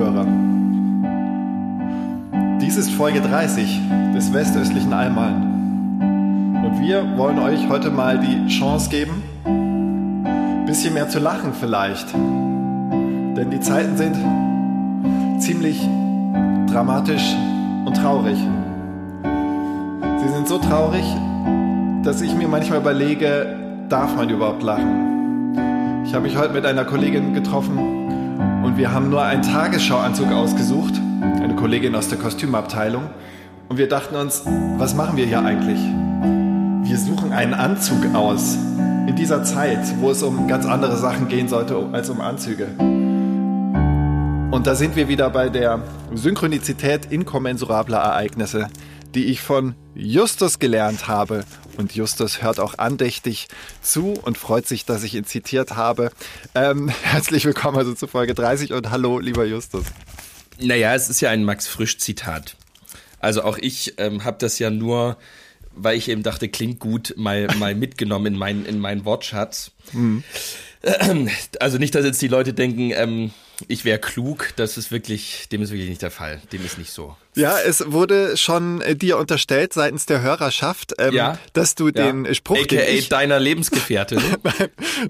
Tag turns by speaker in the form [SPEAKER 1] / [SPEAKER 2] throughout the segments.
[SPEAKER 1] Zuhörerinnen und Zuhörer, dies ist Folge 30 des westöstlichen Allmann. Und wir wollen euch heute mal die Chance geben, ein bisschen mehr zu lachen vielleicht. Denn die Zeiten sind ziemlich dramatisch und traurig. Sie sind so traurig, dass ich mir manchmal überlege, darf man überhaupt lachen? Ich habe mich heute mit einer Kollegin getroffen, und wir haben nur einen Tagesschauanzug ausgesucht, eine Kollegin aus der Kostümabteilung. Und wir dachten uns, was machen wir hier eigentlich? Wir suchen einen Anzug aus in dieser Zeit, wo es um ganz andere Sachen gehen sollte als um Anzüge. Und da sind wir wieder bei der Synchronizität inkommensurabler Ereignisse, die ich von Justus gelernt habe. Und Justus hört auch andächtig zu und freut sich, dass ich ihn zitiert habe. Ähm, herzlich willkommen also zu Folge 30 und hallo, lieber Justus.
[SPEAKER 2] Naja, es ist ja ein Max Frisch-Zitat. Also auch ich ähm, habe das ja nur, weil ich eben dachte, klingt gut, mal, mal mitgenommen in meinen in mein Wortschatz. Mhm. Also nicht, dass jetzt die Leute denken, ähm, ich wäre klug, das ist wirklich, dem ist wirklich nicht der Fall. Dem ist nicht so.
[SPEAKER 1] Ja, es wurde schon äh, dir unterstellt seitens der Hörerschaft, ähm, ja, dass du ja. den Spruch,
[SPEAKER 2] AKA den ich, deiner Lebensgefährtin,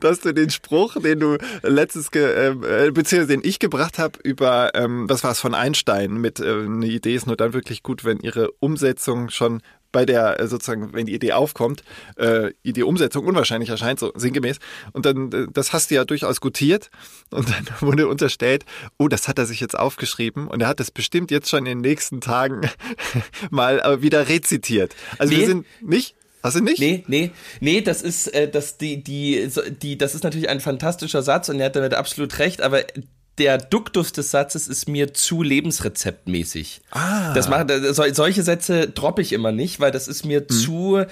[SPEAKER 1] dass du den Spruch, den du letztes, ge, äh, beziehungsweise den ich gebracht habe über, ähm, was war es von Einstein mit, äh, eine Idee ist nur dann wirklich gut, wenn ihre Umsetzung schon bei der äh, sozusagen, wenn die Idee aufkommt, äh, Idee Umsetzung unwahrscheinlich erscheint, so sinngemäß. Und dann, äh, das hast du ja durchaus gutiert. Und dann wurde unterstellt, oh, das hat er sich jetzt aufgeschrieben und er hat das bestimmt jetzt schon in den nächsten Tagen mal äh, wieder rezitiert. Also nee. wir sind nicht Hast du nicht?
[SPEAKER 2] Nee, nee, nee, das ist, äh, das, die, die, die, das ist natürlich ein fantastischer Satz und er hat damit absolut recht, aber der Duktus des Satzes ist mir zu lebensrezeptmäßig. Ah. Das macht, solche Sätze droppe ich immer nicht, weil das ist mir hm. zu,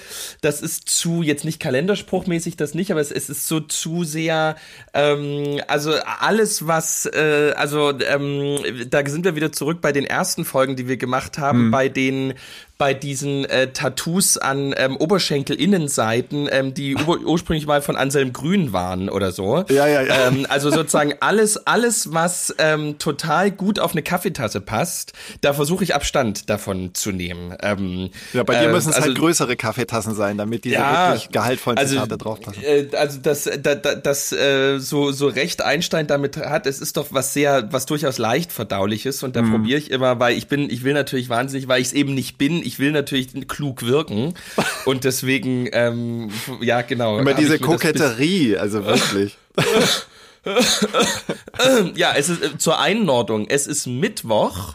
[SPEAKER 2] das ist zu, jetzt nicht kalenderspruchmäßig, das nicht, aber es, es ist so zu sehr, ähm, also alles, was, äh, also ähm, da sind wir wieder zurück bei den ersten Folgen, die wir gemacht haben, hm. bei den bei diesen äh, Tattoos an ähm, Oberschenkelinnenseiten, ähm, die ursprünglich mal von Anselm Grün waren oder so.
[SPEAKER 1] Ja, ja, ja.
[SPEAKER 2] Ähm, also sozusagen alles, alles, was ähm, total gut auf eine Kaffeetasse passt, da versuche ich Abstand davon zu nehmen. Ähm,
[SPEAKER 1] ja, bei dir äh, müssen es halt also, halt größere Kaffeetassen sein, damit diese ja, wirklich gehaltvollen also, Zitate draufpassen.
[SPEAKER 2] Äh, also das, da, da, das äh, so, so recht Einstein damit hat, es ist doch was sehr, was durchaus leicht verdauliches und da mhm. probiere ich immer, weil ich bin, ich will natürlich wahnsinnig, weil ich es eben nicht bin, ich will natürlich klug wirken und deswegen, ähm, ja genau.
[SPEAKER 1] Immer diese Koketterie, also wirklich.
[SPEAKER 2] ja, es ist äh, zur Einordnung, es ist Mittwoch.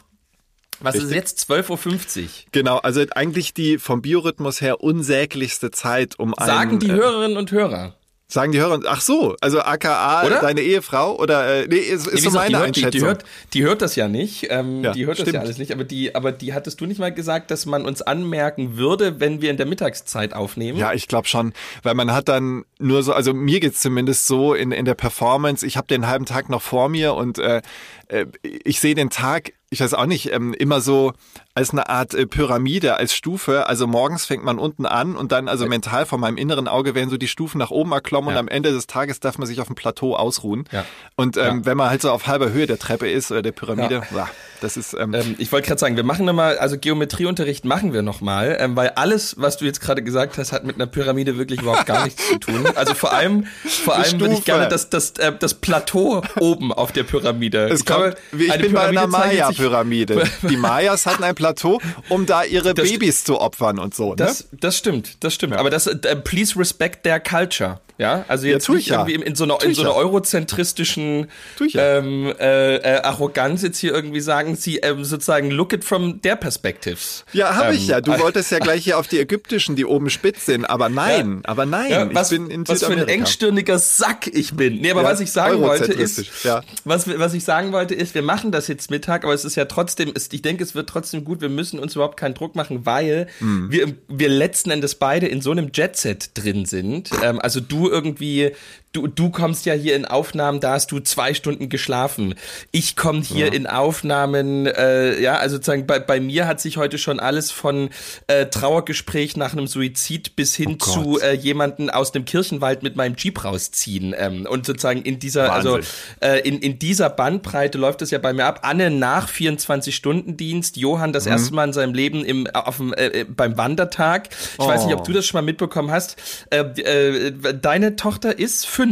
[SPEAKER 2] Was Richtig. ist jetzt 12.50 Uhr?
[SPEAKER 1] Genau, also eigentlich die vom Biorhythmus her unsäglichste Zeit, um
[SPEAKER 2] Sagen einen, die äh, Hörerinnen und Hörer.
[SPEAKER 1] Sagen die Hörer, ach so, also aka oder? deine Ehefrau oder äh, nee, ist, ist nee, so meine
[SPEAKER 2] die
[SPEAKER 1] Einschätzung.
[SPEAKER 2] Die, die, hört, die hört das ja nicht, ähm, ja, die hört stimmt. das ja alles nicht, aber die, aber die hattest du nicht mal gesagt, dass man uns anmerken würde, wenn wir in der Mittagszeit aufnehmen?
[SPEAKER 1] Ja, ich glaube schon, weil man hat dann nur so, also mir geht's zumindest so in, in der Performance, ich habe den halben Tag noch vor mir und äh, äh ich sehe den Tag ich weiß auch nicht, ähm, immer so als eine Art äh, Pyramide, als Stufe. Also morgens fängt man unten an und dann, also mental von meinem inneren Auge werden so die Stufen nach oben erklommen ja. und am Ende des Tages darf man sich auf dem Plateau ausruhen. Ja. Und ähm, ja. wenn man halt so auf halber Höhe der Treppe ist oder der Pyramide, ja. das ist. Ähm,
[SPEAKER 2] ähm, ich wollte gerade sagen, wir machen nochmal, also Geometrieunterricht machen wir nochmal, ähm, weil alles, was du jetzt gerade gesagt hast, hat mit einer Pyramide wirklich überhaupt gar nichts zu tun. Also vor allem, vor allem würde ich gerne das, das, äh, das Plateau oben auf der Pyramide.
[SPEAKER 1] Es ich, kommt, glaube, ich bin bei einer Maya-Pyramide Maslow-Pyramide. Die Mayas hatten ein Plateau, um da ihre
[SPEAKER 2] Das-
[SPEAKER 1] Babys zu opfern und so. Ne?
[SPEAKER 2] Das, das stimmt, das stimmt. Aber das, äh, please respect their culture. Ja, also jetzt
[SPEAKER 1] ich
[SPEAKER 2] nicht
[SPEAKER 1] ja.
[SPEAKER 2] irgendwie in, in so einer, in
[SPEAKER 1] ich
[SPEAKER 2] so einer
[SPEAKER 1] ja.
[SPEAKER 2] eurozentristischen
[SPEAKER 1] ich ja.
[SPEAKER 2] ähm, äh, äh, Arroganz jetzt hier irgendwie sagen, sie ähm, sozusagen look it from their perspectives.
[SPEAKER 1] Ja, habe ich
[SPEAKER 2] Ähm,
[SPEAKER 1] ja. Du wolltest ja gleich hier auf die ägyptischen, die oben spitz sind. Aber nein, aber nein.
[SPEAKER 2] Ja, was,
[SPEAKER 1] ich bin in
[SPEAKER 2] was für ein engstirniger Sack ich bin. Nee, aber
[SPEAKER 1] Ja,
[SPEAKER 2] was ich sagen wollte ist,
[SPEAKER 1] ja.
[SPEAKER 2] was, was ich sagen wollte ist, wir machen das jetzt Mittag, aber es ist ja trotzdem, ist, ich denke, es wird trotzdem gut, wir müssen uns überhaupt keinen Druck machen, weil
[SPEAKER 1] Hm.
[SPEAKER 2] wir, wir letzten Endes beide in so einem Jetset drin sind. Ähm, also du irgendwie, du, du kommst ja hier in Aufnahmen, da hast du zwei Stunden geschlafen. Ich komme hier in Aufnahmen, äh, ja, also sozusagen bei, bei mir hat sich heute schon alles von äh, Trauergespräch nach einem Suizid bis hin
[SPEAKER 1] Oh
[SPEAKER 2] zu äh, jemanden aus dem Kirchenwald mit meinem Jeep rausziehen. Ähm, und sozusagen in dieser,
[SPEAKER 1] Wahnsinn.
[SPEAKER 2] also äh, in, in dieser Bandbreite läuft es ja bei mir ab. Anne nach 24-Stunden-Dienst, Johann
[SPEAKER 1] Mhm.
[SPEAKER 2] das erste Mal in seinem Leben im, auf dem, äh, äh, beim Wandertag. Ich weiß nicht, ob
[SPEAKER 1] Oh.
[SPEAKER 2] du das schon mal mitbekommen hast. Äh, äh, deine Tochter ist fünf.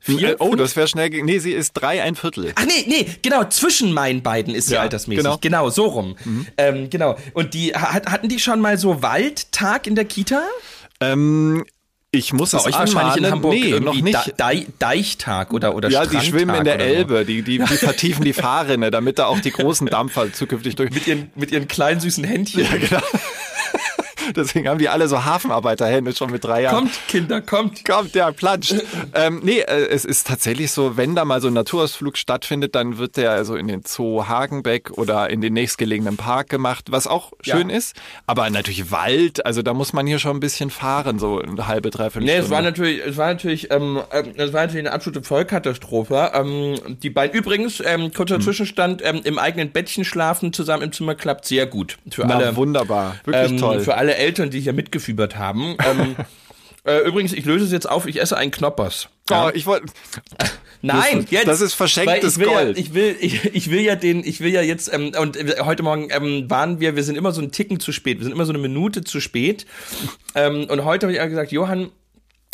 [SPEAKER 2] Vier,
[SPEAKER 1] Äh, oh,
[SPEAKER 2] fünf?
[SPEAKER 1] das wäre schnell. Nee, sie ist drei, ein Viertel.
[SPEAKER 2] Ach nee, nee, genau, zwischen meinen beiden ist sie
[SPEAKER 1] Ja,
[SPEAKER 2] altersmäßig.
[SPEAKER 1] genau.
[SPEAKER 2] Genau, so rum. Ähm, genau. Und die hat, hatten die schon mal so Waldtag in der Kita?
[SPEAKER 1] Ähm, ich muss
[SPEAKER 2] Bei
[SPEAKER 1] es
[SPEAKER 2] euch wahrscheinlich in
[SPEAKER 1] anmahnen.
[SPEAKER 2] Hamburg
[SPEAKER 1] Nee, noch nicht.
[SPEAKER 2] De Dei- Deichtag oder oder
[SPEAKER 1] ja, die
[SPEAKER 2] Strandtag
[SPEAKER 1] schwimmen in der
[SPEAKER 2] oder so.
[SPEAKER 1] Elbe, die, die, die vertiefen die Fahrrinne, damit da auch die großen Dampfer zukünftig durch.
[SPEAKER 2] Mit ihren, mit ihren kleinen süßen Händchen.
[SPEAKER 1] Deswegen haben die alle so Hafenarbeiterhände schon mit drei Jahren.
[SPEAKER 2] Kommt, Kinder, kommt.
[SPEAKER 1] Kommt, ja, planscht. ähm, nee, äh, es ist tatsächlich so, wenn da mal so ein Naturausflug stattfindet, dann wird der also in den Zoo Hagenbeck oder in den nächstgelegenen Park gemacht, was auch
[SPEAKER 2] Ja.
[SPEAKER 1] schön ist. Aber natürlich Wald, also da muss man hier schon ein bisschen fahren, so eine halbe, dreiviertel
[SPEAKER 2] Nee,
[SPEAKER 1] Stunde.
[SPEAKER 2] es war natürlich, es war natürlich, ähm, ähm, es war natürlich eine absolute Vollkatastrophe. Ähm, die beiden, übrigens, ähm,
[SPEAKER 1] Hm.
[SPEAKER 2] kurzer Zwischenstand, ähm, im eigenen Bettchen schlafen zusammen im Zimmer klappt sehr gut. Für
[SPEAKER 1] Na,
[SPEAKER 2] alle,
[SPEAKER 1] wunderbar. Wirklich
[SPEAKER 2] ähm,
[SPEAKER 1] toll.
[SPEAKER 2] Für alle Eltern, die hier mitgefiebert haben. ähm, äh, übrigens, ich löse es jetzt auf, ich esse einen Knoppers.
[SPEAKER 1] Oh, ich wollte.
[SPEAKER 2] Nein,
[SPEAKER 1] ist-
[SPEAKER 2] jetzt.
[SPEAKER 1] das ist verschenktes
[SPEAKER 2] ich will
[SPEAKER 1] Gold.
[SPEAKER 2] Ja, ich will, ich, ich will ja den, ich will ja jetzt ähm, und heute Morgen ähm, waren wir, wir sind immer so einen Ticken zu spät, wir sind immer so eine Minute zu spät. Ähm, und heute habe ich gesagt, Johann,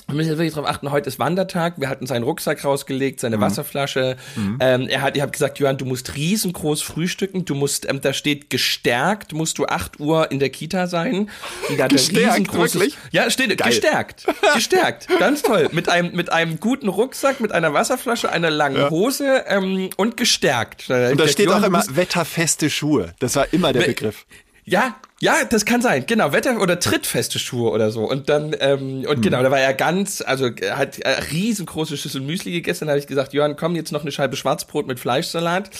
[SPEAKER 2] wir müssen jetzt wirklich darauf achten, heute ist Wandertag, wir hatten seinen Rucksack rausgelegt,
[SPEAKER 1] Mhm.
[SPEAKER 2] seine Wasserflasche. Ähm, er hat, ich habe gesagt, Johann, du musst riesengroß frühstücken, du musst, ähm, da steht gestärkt, musst du 8 Uhr in der Kita sein. Und da
[SPEAKER 1] Gestärkt, wirklich?
[SPEAKER 2] Ja, steht
[SPEAKER 1] Geil.
[SPEAKER 2] gestärkt, gestärkt, ganz toll. Mit einem, mit einem guten Rucksack, mit einer Wasserflasche, einer langen Hose ähm, und gestärkt.
[SPEAKER 1] Und da steht auch
[SPEAKER 2] Johann, du
[SPEAKER 1] immer wetterfeste Schuhe. Das war immer der Begriff.
[SPEAKER 2] Ja, ja, das kann sein. Genau, Wetter- oder trittfeste Schuhe oder so. Und dann, ähm,
[SPEAKER 1] Hm.
[SPEAKER 2] und genau, da war er ganz, also er hat äh, riesengroße Schüssel Müsli gegessen. Dann habe ich gesagt, Johann, komm, jetzt noch eine Scheibe Schwarzbrot mit Fleischsalat.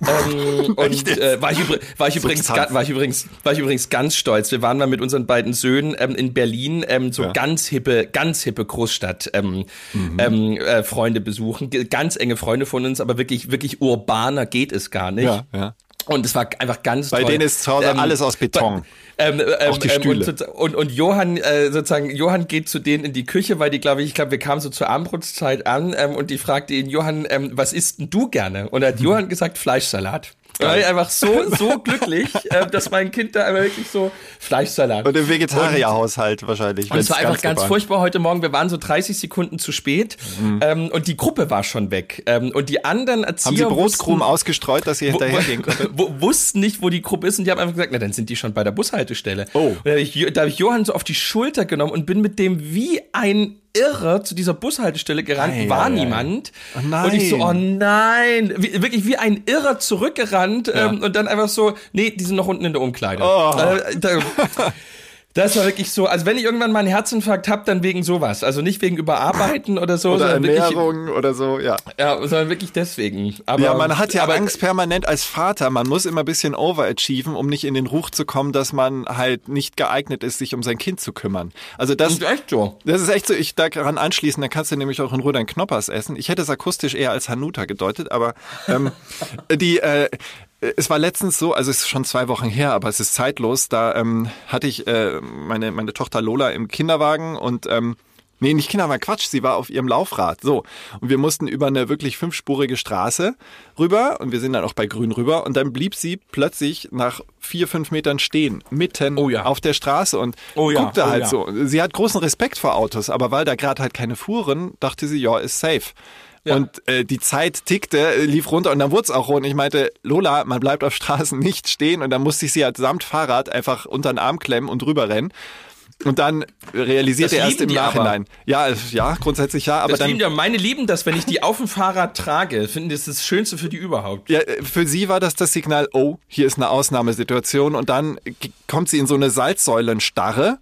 [SPEAKER 2] Ähm, und äh, war, ich war, ich übrigens, war, ich übrigens, war ich übrigens ganz stolz. Wir waren mal mit unseren beiden Söhnen ähm, in Berlin, ähm, so
[SPEAKER 1] Ja.
[SPEAKER 2] ganz hippe, ganz hippe Großstadt ähm,
[SPEAKER 1] Mhm.
[SPEAKER 2] ähm, äh, Freunde besuchen. Ganz enge Freunde von uns, aber wirklich, wirklich urbaner geht es gar nicht.
[SPEAKER 1] Ja, ja.
[SPEAKER 2] Und es war einfach ganz
[SPEAKER 1] Bei
[SPEAKER 2] toll.
[SPEAKER 1] denen ist zu Hause alles aus Beton.
[SPEAKER 2] Ähm, ähm,
[SPEAKER 1] Auch die
[SPEAKER 2] ähm,
[SPEAKER 1] Stühle.
[SPEAKER 2] Und, und, und Johann, äh, sozusagen, Johann geht zu denen in die Küche, weil die, glaube ich, ich glaube, wir kamen so zur Abendbrotzeit an ähm, und die fragte ihn, Johann, ähm, was isst denn du gerne? Und da hat Johann gesagt, Fleischsalat. Da war ich einfach so, so glücklich, äh, dass mein Kind da einfach wirklich so Fleischsalat.
[SPEAKER 1] Und im Vegetarierhaushalt wahrscheinlich.
[SPEAKER 2] Und es war einfach ganz
[SPEAKER 1] vorbei-
[SPEAKER 2] furchtbar heute Morgen. Wir waren so 30 Sekunden zu spät ähm, und die Gruppe war schon weg. Ähm, und die anderen Erzieher
[SPEAKER 1] Haben Sie Brotkrumen
[SPEAKER 2] wussten-
[SPEAKER 1] ausgestreut, dass Sie hinterhergehen konnten?
[SPEAKER 2] wo, wussten nicht, wo die Gruppe ist und die haben einfach gesagt, na dann sind die schon bei der Bushaltestelle.
[SPEAKER 1] Oh.
[SPEAKER 2] Und da habe ich, da hab ich Johann so auf die Schulter genommen und bin mit dem wie ein Irrer zu dieser Bushaltestelle gerannt,
[SPEAKER 1] Ei,
[SPEAKER 2] war
[SPEAKER 1] ei, ei.
[SPEAKER 2] niemand.
[SPEAKER 1] Oh nein.
[SPEAKER 2] Und ich so, oh nein, wie, wirklich wie ein Irrer zurückgerannt ähm, und dann einfach so, nee, die sind noch unten in der Umkleide.
[SPEAKER 1] Oh.
[SPEAKER 2] Äh, da, das war wirklich so, also wenn ich irgendwann mal einen Herzinfarkt hab, dann wegen sowas. Also nicht wegen Überarbeiten oder so,
[SPEAKER 1] Oder
[SPEAKER 2] sondern wirklich,
[SPEAKER 1] Ernährung oder so, ja.
[SPEAKER 2] ja, sondern wirklich deswegen. Aber,
[SPEAKER 1] Ja, man hat ja
[SPEAKER 2] aber,
[SPEAKER 1] Angst permanent als Vater. Man muss immer ein bisschen overachieven, um nicht in den Ruch zu kommen, dass man halt nicht geeignet ist, sich um sein Kind zu kümmern. Also das,
[SPEAKER 2] Das ist echt so.
[SPEAKER 1] das ist echt so, ich daran anschließen, dann kannst du nämlich auch in Ruhe deinen Knoppers essen. Ich hätte es akustisch eher als Hanuta gedeutet, aber ähm, die, äh, es war letztens so, also es ist schon zwei Wochen her, aber es ist zeitlos, da ähm, hatte ich äh, meine, meine Tochter Lola im Kinderwagen und ähm, Nee, nicht Kinderwagen, Quatsch, sie war auf ihrem Laufrad. So. Und wir mussten über eine wirklich fünfspurige Straße rüber und wir sind dann auch bei Grün rüber und dann blieb sie plötzlich nach vier, fünf Metern stehen, mitten
[SPEAKER 2] Oh ja.
[SPEAKER 1] auf der Straße und
[SPEAKER 2] Oh ja,
[SPEAKER 1] guckte
[SPEAKER 2] oh
[SPEAKER 1] halt
[SPEAKER 2] ja.
[SPEAKER 1] so. Sie hat großen Respekt vor Autos, aber weil da gerade halt keine fuhren, dachte sie, ja, ist safe.
[SPEAKER 2] Ja.
[SPEAKER 1] Und äh, die Zeit tickte, äh, lief runter und dann wurde es auch rund. Ich meinte, Lola, man bleibt auf Straßen nicht stehen. Und dann musste ich sie halt samt Fahrrad einfach unter den Arm klemmen und drüber rennen. Und dann realisierte
[SPEAKER 2] Das
[SPEAKER 1] er erst im
[SPEAKER 2] die aber.
[SPEAKER 1] Nachhinein. Ja, ja, grundsätzlich ja, aber
[SPEAKER 2] das
[SPEAKER 1] dann.
[SPEAKER 2] lieben ja, meine lieben das, wenn ich die auf dem Fahrrad trage, finden das das Schönste für die überhaupt.
[SPEAKER 1] Ja, äh, für sie war das das Signal, oh, hier ist eine Ausnahmesituation und dann kommt sie in so eine Salzsäulenstarre.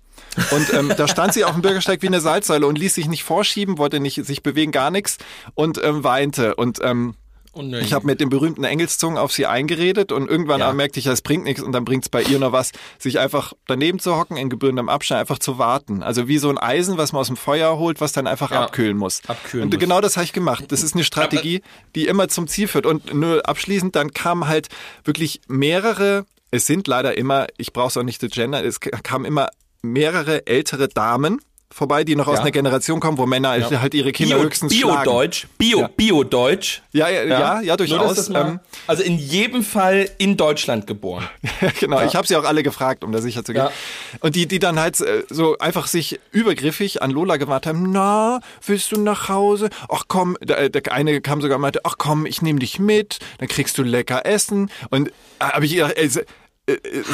[SPEAKER 1] Und ähm, da stand sie auf dem Bürgersteig wie eine Salzsäule und ließ sich nicht vorschieben, wollte nicht sich bewegen, gar nichts und ähm, weinte. Und ähm,
[SPEAKER 2] nein.
[SPEAKER 1] ich habe mit dem berühmten Engelszungen auf sie eingeredet und irgendwann
[SPEAKER 2] Ja.
[SPEAKER 1] merkte ich, es bringt nichts und dann bringt es bei ihr noch was, sich einfach daneben zu hocken, in gebührendem Abstand, einfach zu warten. Also wie so ein Eisen, was man aus dem Feuer holt, was dann einfach
[SPEAKER 2] Ja.
[SPEAKER 1] abkühlen muss.
[SPEAKER 2] Abkühlen
[SPEAKER 1] und
[SPEAKER 2] muss.
[SPEAKER 1] genau das habe ich gemacht. Das ist eine Strategie, die immer zum Ziel führt. Und nur abschließend, dann kamen halt wirklich mehrere, es sind leider immer, ich brauche es auch nicht zu gendern, es kamen immer mehrere ältere Damen vorbei, die noch aus
[SPEAKER 2] Ja.
[SPEAKER 1] einer Generation kommen, wo Männer halt ihre Kinder
[SPEAKER 2] Bio,
[SPEAKER 1] höchstens schlagen.
[SPEAKER 2] Bio-Deutsch, Bio,
[SPEAKER 1] Ja.
[SPEAKER 2] Bio-Deutsch.
[SPEAKER 1] Ja, ja, ja, ja,
[SPEAKER 2] Nur, dass
[SPEAKER 1] durchaus.
[SPEAKER 2] mal,
[SPEAKER 1] Ähm,
[SPEAKER 2] also in jedem Fall in Deutschland geboren.
[SPEAKER 1] genau, ich habe sie auch alle gefragt, um da sicher zu gehen.
[SPEAKER 2] Ja.
[SPEAKER 1] Und die, die dann halt äh, so einfach sich übergriffig an Lola gewartet haben, na, willst du nach Hause? Ach komm, der, der eine kam sogar und meinte, ach komm, ich nehme dich mit, dann kriegst du lecker Essen. Und habe ich gedacht, äh, äh, äh,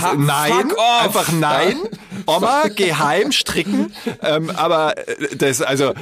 [SPEAKER 2] Ha-
[SPEAKER 1] nein,
[SPEAKER 2] fuck off.
[SPEAKER 1] einfach nein. Oma, geh heim, stricken. ähm, aber äh, das, also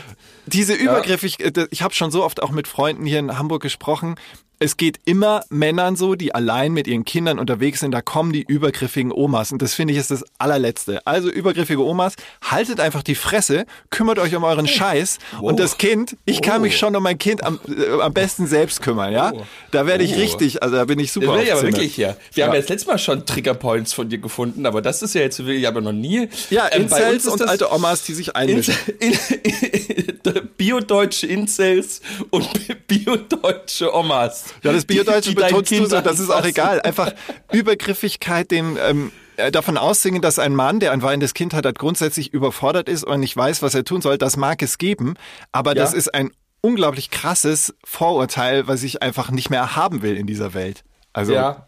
[SPEAKER 1] diese übergriffig, äh, ich habe schon so oft auch mit Freunden hier in Hamburg gesprochen. Es geht immer Männern so, die allein mit ihren Kindern unterwegs sind, da kommen die übergriffigen Omas. Und das finde ich ist das allerletzte. Also übergriffige Omas, haltet einfach die Fresse, kümmert euch um euren Scheiß. Und das Kind, ich kann mich schon um mein Kind am, äh, am besten selbst kümmern, ja? Da werde ich
[SPEAKER 2] Oh.
[SPEAKER 1] richtig, also da bin ich super
[SPEAKER 2] Das will ich aber
[SPEAKER 1] Zinne.
[SPEAKER 2] wirklich hier. Wir haben ja das letzte Mal schon Triggerpoints von dir gefunden, aber das ist ja jetzt will ich aber noch nie.
[SPEAKER 1] Ja,
[SPEAKER 2] Ähm,
[SPEAKER 1] Incels und alte Omas, die sich einmischen.
[SPEAKER 2] in, in, biodeutsche Incels und biodeutsche Omas.
[SPEAKER 1] Ja, das Biodeutsche
[SPEAKER 2] die
[SPEAKER 1] betonst du so, das ist auch egal. Einfach Übergriffigkeit, den ähm, äh, davon aussingen, dass ein Mann, der ein weinendes Kind hat, halt grundsätzlich überfordert ist und nicht weiß, was er tun soll, das mag es geben. Aber das
[SPEAKER 2] Ja.
[SPEAKER 1] ist ein unglaublich krasses Vorurteil, was ich einfach nicht mehr haben will in dieser Welt. Also
[SPEAKER 2] Ja.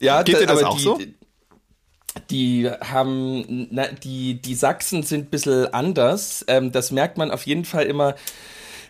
[SPEAKER 2] Ja,
[SPEAKER 1] Geht dir das
[SPEAKER 2] aber
[SPEAKER 1] auch
[SPEAKER 2] die,
[SPEAKER 1] so?
[SPEAKER 2] Die haben, na, die, die Sachsen sind ein bisschen anders. Ähm, das merkt man auf jeden Fall immer,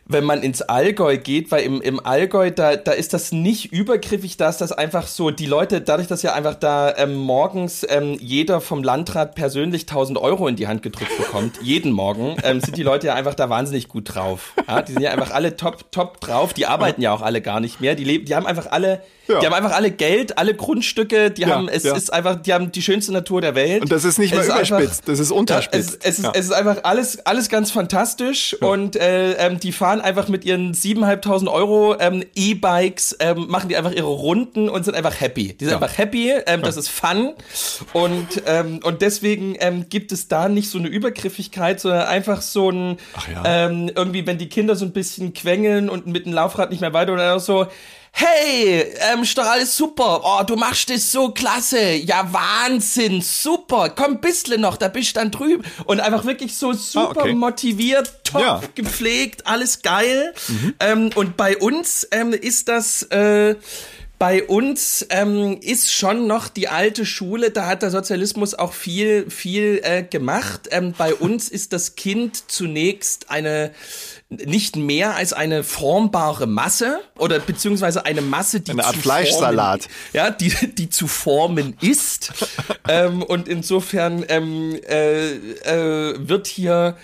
[SPEAKER 2] wenn man ins Allgäu geht, weil im, im Allgäu, da, da ist das nicht übergriffig, da ist das einfach so, die Leute, dadurch, dass ja einfach da ähm, morgens ähm, jeder vom Landrat persönlich 1000 Euro in die Hand gedrückt bekommt, jeden Morgen, ähm, sind die Leute ja einfach da wahnsinnig gut drauf. Ja, die sind ja einfach alle top, top drauf, die arbeiten ja auch alle gar nicht mehr, die leben, die haben einfach alle,
[SPEAKER 1] Ja.
[SPEAKER 2] die haben einfach alle Geld, alle Grundstücke, die
[SPEAKER 1] Ja,
[SPEAKER 2] haben, es
[SPEAKER 1] ja.
[SPEAKER 2] ist einfach, die haben die schönste Natur der Welt.
[SPEAKER 1] Und das ist nicht mal
[SPEAKER 2] einfach-
[SPEAKER 1] überspitzt, das ist unterspitzt.
[SPEAKER 2] es, es, ist, es ist einfach alles, alles ganz fantastisch und äh, ähm, die fahren einfach mit ihren 7.500 Euro ähm, E-Bikes, ähm, machen die einfach ihre Runden und sind einfach happy. Die sind einfach happy, ähm, das ist Fun und, ähm, und deswegen ähm, gibt es da nicht so eine Übergriffigkeit, sondern einfach so ein, ähm, irgendwie, wenn die Kinder so ein bisschen quengeln und mit dem Laufrad nicht mehr weiter oder so, Hey, ähm, ist doch alles super. Oh, du machst das so klasse. Ja, Wahnsinn, super. Komm, bissle noch, da bist du dann drüben. Und einfach wirklich so super
[SPEAKER 1] Ah, okay.
[SPEAKER 2] motiviert, top
[SPEAKER 1] Ja.
[SPEAKER 2] gepflegt, alles geil. Ähm, und bei uns ähm, ist das, äh, bei uns ähm, ist schon noch die alte Schule, da hat der Sozialismus auch viel, viel äh, gemacht. Ähm, bei uns ist das Kind zunächst eine nicht mehr als eine formbare Masse oder beziehungsweise eine Masse, die
[SPEAKER 1] Eine Art
[SPEAKER 2] zu
[SPEAKER 1] Fleischsalat.
[SPEAKER 2] Formen, ja, die, die zu formen ist. ähm, und insofern ähm, äh, äh, wird hier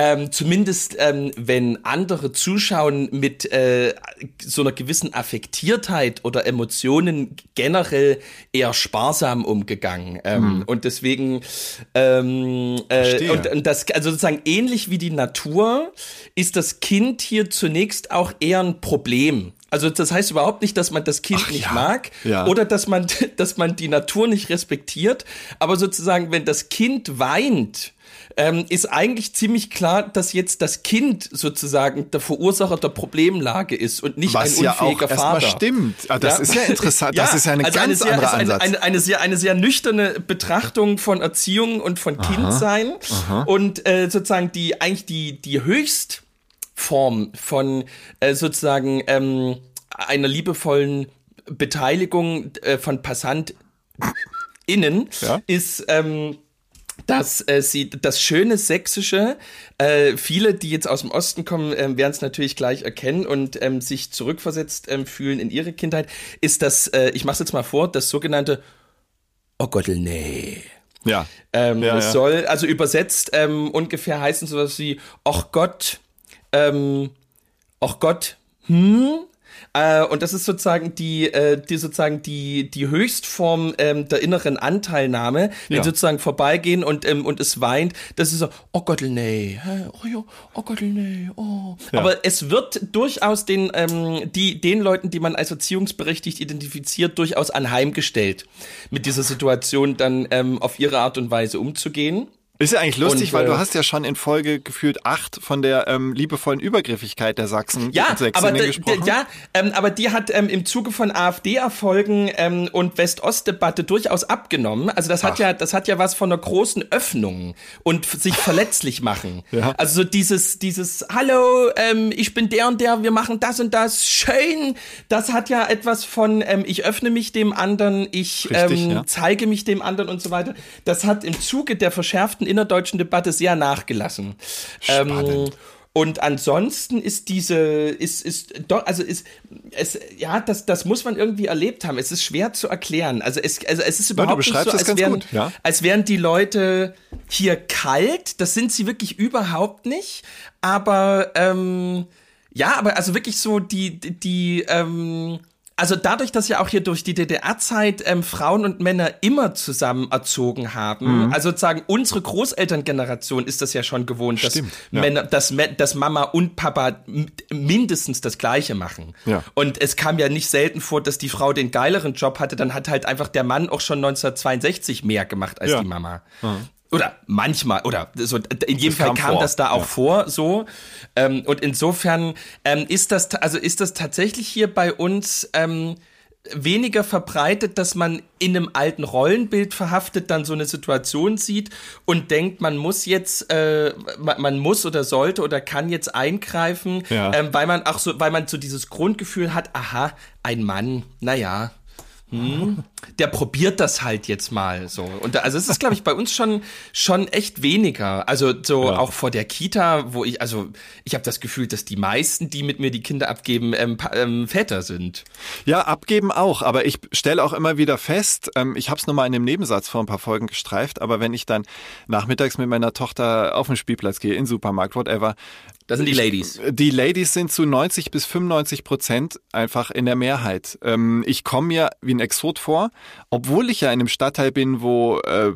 [SPEAKER 2] ähm, zumindest ähm, wenn andere zuschauen mit äh, so einer gewissen Affektiertheit oder Emotionen generell eher sparsam umgegangen. Ähm, und deswegen ähm, äh, und, und das also sozusagen ähnlich wie die Natur ist das Kind hier zunächst auch eher ein Problem. Also das heißt überhaupt nicht, dass man das Kind
[SPEAKER 1] Ach
[SPEAKER 2] nicht
[SPEAKER 1] ja.
[SPEAKER 2] mag
[SPEAKER 1] Ja.
[SPEAKER 2] oder dass man, dass man die Natur nicht respektiert. Aber sozusagen, wenn das Kind weint, ähm, ist eigentlich ziemlich klar, dass jetzt das Kind sozusagen der Verursacher der Problemlage ist und nicht
[SPEAKER 1] Was
[SPEAKER 2] ein
[SPEAKER 1] ja
[SPEAKER 2] unfähiger
[SPEAKER 1] auch
[SPEAKER 2] Vater.
[SPEAKER 1] stimmt. Ah, das ist ja interessant. Das ist ja ein
[SPEAKER 2] also
[SPEAKER 1] ganz
[SPEAKER 2] sehr,
[SPEAKER 1] anderer
[SPEAKER 2] ist eine,
[SPEAKER 1] Ansatz.
[SPEAKER 2] Eine, eine, sehr, eine sehr nüchterne Betrachtung von Erziehung und von Kindsein. Und äh, sozusagen die eigentlich die, die Höchstform von äh, sozusagen ähm, einer liebevollen Beteiligung äh, von PassantInnen
[SPEAKER 1] Ja.
[SPEAKER 2] ist ähm, dass äh, sie das schöne Sächsische, äh, viele, die jetzt aus dem Osten kommen, äh, werden es natürlich gleich erkennen und ähm, sich zurückversetzt ähm, fühlen in ihre Kindheit, ist das, äh, ich mach's jetzt mal vor, das sogenannte Oh Gott, nee.
[SPEAKER 1] Ja.
[SPEAKER 2] Ähm,
[SPEAKER 1] Ja,
[SPEAKER 2] es
[SPEAKER 1] ja.
[SPEAKER 2] soll also übersetzt ähm, ungefähr heißen sowas wie, ach Gott, ähm, ach Gott, hm? Äh, und das ist sozusagen die, äh, die sozusagen die die Höchstform ähm, der inneren Anteilnahme, wenn
[SPEAKER 1] Ja.
[SPEAKER 2] sozusagen vorbeigehen und ähm, und es weint, das ist so, oh Gott, nee, oh ja, oh Gott, nee, oh.
[SPEAKER 1] Ja.
[SPEAKER 2] Aber es wird durchaus den ähm, die den Leuten, die man als erziehungsberechtigt identifiziert, durchaus anheimgestellt, mit dieser Situation dann ähm, auf ihre Art und Weise umzugehen.
[SPEAKER 1] Ist ja eigentlich lustig,
[SPEAKER 2] Und,
[SPEAKER 1] weil
[SPEAKER 2] äh,
[SPEAKER 1] du hast ja schon in Folge gefühlt acht von der ähm, liebevollen Übergriffigkeit der Sachsen
[SPEAKER 2] Ja,
[SPEAKER 1] und Sächsinnen
[SPEAKER 2] aber,
[SPEAKER 1] gesprochen.
[SPEAKER 2] ja ähm, aber die hat ähm, im Zuge von AfD-Erfolgen ähm, und West-Ost-Debatte durchaus abgenommen. Also das hat
[SPEAKER 1] Ach.
[SPEAKER 2] ja, das hat ja was von einer großen Öffnung und sich verletzlich machen.
[SPEAKER 1] Ja.
[SPEAKER 2] Also so dieses, dieses Hallo, ähm, ich bin der und der, wir machen das und das, schön. Das hat ja etwas von ähm, ich öffne mich dem anderen, ich
[SPEAKER 1] Richtig,
[SPEAKER 2] ähm,
[SPEAKER 1] ja.
[SPEAKER 2] zeige mich dem anderen und so weiter. Das hat im Zuge der verschärften innerdeutschen Debatte sehr nachgelassen. Ähm,
[SPEAKER 1] Spannend.
[SPEAKER 2] und ansonsten ist diese, ist, ist doch, also ist, es, ja, das, das muss man irgendwie erlebt haben. Es ist schwer zu erklären. Also es, also es ist überhaupt nicht so, als
[SPEAKER 1] ganz
[SPEAKER 2] wären,
[SPEAKER 1] gut, ja.
[SPEAKER 2] als wären die Leute hier kalt. Das sind sie wirklich überhaupt nicht. Aber, ähm, ja, aber also wirklich so die, die, die ähm, also dadurch, dass ja auch hier durch die DDR-Zeit ähm, Frauen und Männer immer zusammen erzogen haben,
[SPEAKER 1] Mhm.
[SPEAKER 2] also sozusagen unsere Großelterngeneration ist das ja schon gewohnt, dass
[SPEAKER 1] Stimmt, ja.
[SPEAKER 2] Männer, dass, dass Mama und Papa mindestens das Gleiche machen.
[SPEAKER 1] Ja.
[SPEAKER 2] Und es kam ja nicht selten vor, dass die Frau den geileren Job hatte, dann hat halt einfach der Mann auch schon 1962 mehr gemacht als
[SPEAKER 1] Ja.
[SPEAKER 2] die Mama. Oder manchmal, oder so, in jedem
[SPEAKER 1] Das
[SPEAKER 2] Fall
[SPEAKER 1] kam vor,
[SPEAKER 2] das da auch
[SPEAKER 1] ja.
[SPEAKER 2] vor, so. Ähm, und insofern ähm, ist das, also ist das tatsächlich hier bei uns ähm, weniger verbreitet, dass man in einem alten Rollenbild verhaftet dann so eine Situation sieht und denkt, man muss jetzt, äh, man, man muss oder sollte oder kann jetzt eingreifen,
[SPEAKER 1] Ja.
[SPEAKER 2] ähm, weil man auch so, weil man so dieses Grundgefühl hat, aha, ein Mann, naja, hm, der probiert das halt jetzt mal so. Und da, also es ist, glaube ich, bei uns schon schon echt weniger. Also so
[SPEAKER 1] Ja.
[SPEAKER 2] auch vor der Kita, wo ich, also ich habe das Gefühl, dass die meisten, die mit mir die Kinder abgeben, ähm, ähm, Väter sind.
[SPEAKER 1] Ja, abgeben auch, aber ich stelle auch immer wieder fest, ähm, ich habe es nochmal in einem Nebensatz vor ein paar Folgen gestreift, aber wenn ich dann nachmittags mit meiner Tochter auf den Spielplatz gehe, in den Supermarkt, whatever,
[SPEAKER 2] Das sind die Ladies.
[SPEAKER 1] die Ladies sind zu 90 bis 95 Prozent einfach in der Mehrheit. Ähm, ich komme mir wie ein Exot vor, obwohl ich ja in einem Stadtteil bin, wo äh,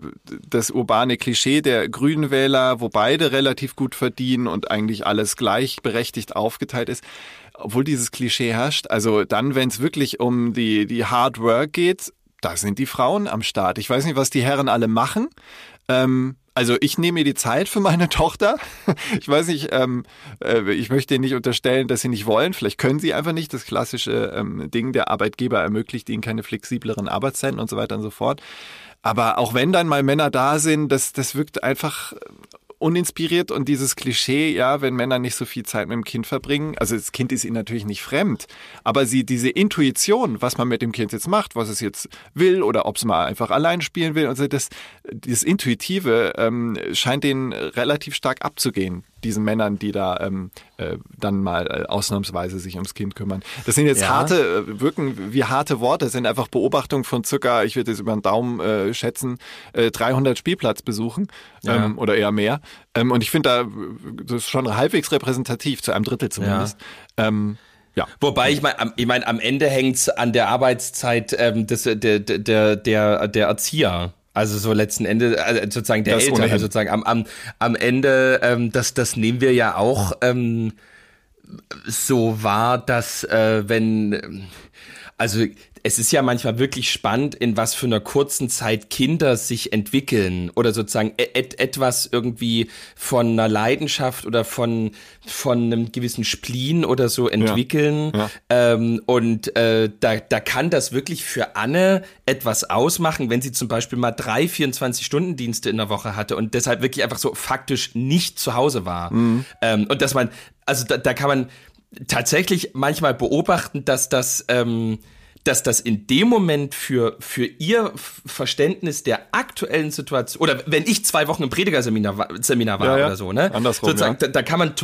[SPEAKER 1] das urbane Klischee der Grünen Wähler, wo beide relativ gut verdienen und eigentlich alles gleichberechtigt aufgeteilt ist. Obwohl dieses Klischee herrscht, also dann, wenn es wirklich um die, die Hard Work geht, da sind die Frauen am Start. Ich weiß nicht, was die Herren alle machen. Ähm, also ich nehme mir die Zeit für meine Tochter. Ich weiß nicht, ähm, äh, ich möchte ihnen nicht unterstellen, dass sie nicht wollen. Vielleicht können sie einfach nicht. Das klassische ähm, Ding, der Arbeitgeber ermöglicht ihnen keine flexibleren Arbeitszeiten und so weiter und so fort. Aber auch wenn dann mal Männer da sind, das, das wirkt einfach uninspiriert und dieses Klischee, ja, wenn Männer nicht so viel Zeit mit dem Kind verbringen, also das Kind ist ihnen natürlich nicht fremd, aber sie, diese Intuition, was man mit dem Kind jetzt macht, was es jetzt will oder ob es mal einfach allein spielen will und so, das, das Intuitive ähm, scheint denen relativ stark abzugehen, diesen Männern, die da ähm, äh, dann mal äh, ausnahmsweise sich ums Kind kümmern. Das sind jetzt
[SPEAKER 2] Ja.
[SPEAKER 1] harte, äh, wirken wie harte Worte, das sind einfach Beobachtungen von circa, ich würde jetzt über den Daumen äh, schätzen, äh, 300 Spielplatzbesuchen
[SPEAKER 2] Ja.
[SPEAKER 1] ähm, oder eher mehr. Ähm, und ich finde da, das ist schon halbwegs repräsentativ, zu einem Drittel zumindest. Ähm, ja.
[SPEAKER 2] Wobei ich meine, am- ich mein, am Ende hängt's an der Arbeitszeit ähm, des, der, der, der, der Erzieher. Also so letzten Ende, also sozusagen der
[SPEAKER 1] Das
[SPEAKER 2] Eltern,
[SPEAKER 1] ohnehin.
[SPEAKER 2] also sozusagen am, am, am Ende, ähm, das, das nehmen wir ja auch ähm, so wahr, dass äh, wenn, also es ist ja manchmal wirklich spannend, in was für einer kurzen Zeit Kinder sich entwickeln oder sozusagen e- et, etwas irgendwie von einer Leidenschaft oder von, von einem gewissen Spleen oder so entwickeln.
[SPEAKER 1] Ja.
[SPEAKER 2] Ähm, und äh, da, da kann das wirklich für Anne etwas ausmachen, wenn sie zum Beispiel mal drei 24-Stunden-Dienste in der Woche hatte und deshalb wirklich einfach so faktisch nicht zu Hause war. Ähm, und dass man, also da, da kann man tatsächlich manchmal beobachten, dass das, ähm, dass das in dem Moment für, für ihr Verständnis der aktuellen Situation, oder wenn ich zwei Wochen im Predigerseminar war, Seminar war
[SPEAKER 1] Ja, ja.
[SPEAKER 2] oder so, ne?
[SPEAKER 1] Andersrum,
[SPEAKER 2] Sozusagen,
[SPEAKER 1] ja.
[SPEAKER 2] da, da kann man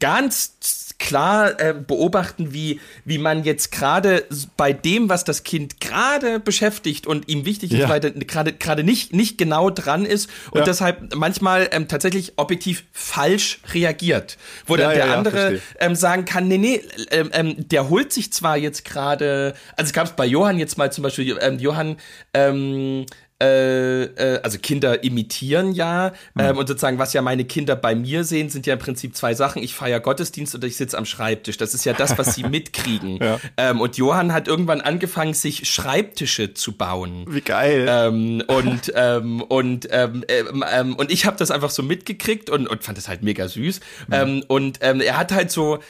[SPEAKER 2] ganz klar äh, beobachten, wie, wie man jetzt gerade bei dem, was das Kind gerade beschäftigt und ihm wichtig ist,
[SPEAKER 1] Ja.
[SPEAKER 2] gerade gerade nicht, nicht genau dran ist und
[SPEAKER 1] Ja.
[SPEAKER 2] deshalb manchmal ähm, tatsächlich objektiv falsch reagiert. Wo dann
[SPEAKER 1] Ja,
[SPEAKER 2] der
[SPEAKER 1] ja, ja,
[SPEAKER 2] andere ähm, sagen kann, nee, nee, ähm, ähm, der holt sich zwar jetzt gerade, also es gab es bei Johann jetzt mal zum Beispiel, ähm, Johann, ähm, äh, äh, also Kinder imitieren ja
[SPEAKER 1] Hm.
[SPEAKER 2] ähm, und sozusagen, was ja meine Kinder bei mir sehen, sind ja im Prinzip zwei Sachen. Ich feiere Gottesdienst oder ich sitze am Schreibtisch. Das ist ja das, was sie mitkriegen.
[SPEAKER 1] Ja.
[SPEAKER 2] ähm, und Johann hat irgendwann angefangen, sich Schreibtische zu bauen.
[SPEAKER 1] Wie geil.
[SPEAKER 2] Ähm, und ähm, und ähm, ähm, ähm, und ich habe das einfach so mitgekriegt und, und fand das halt mega süß. Ähm, und ähm, er hat halt so,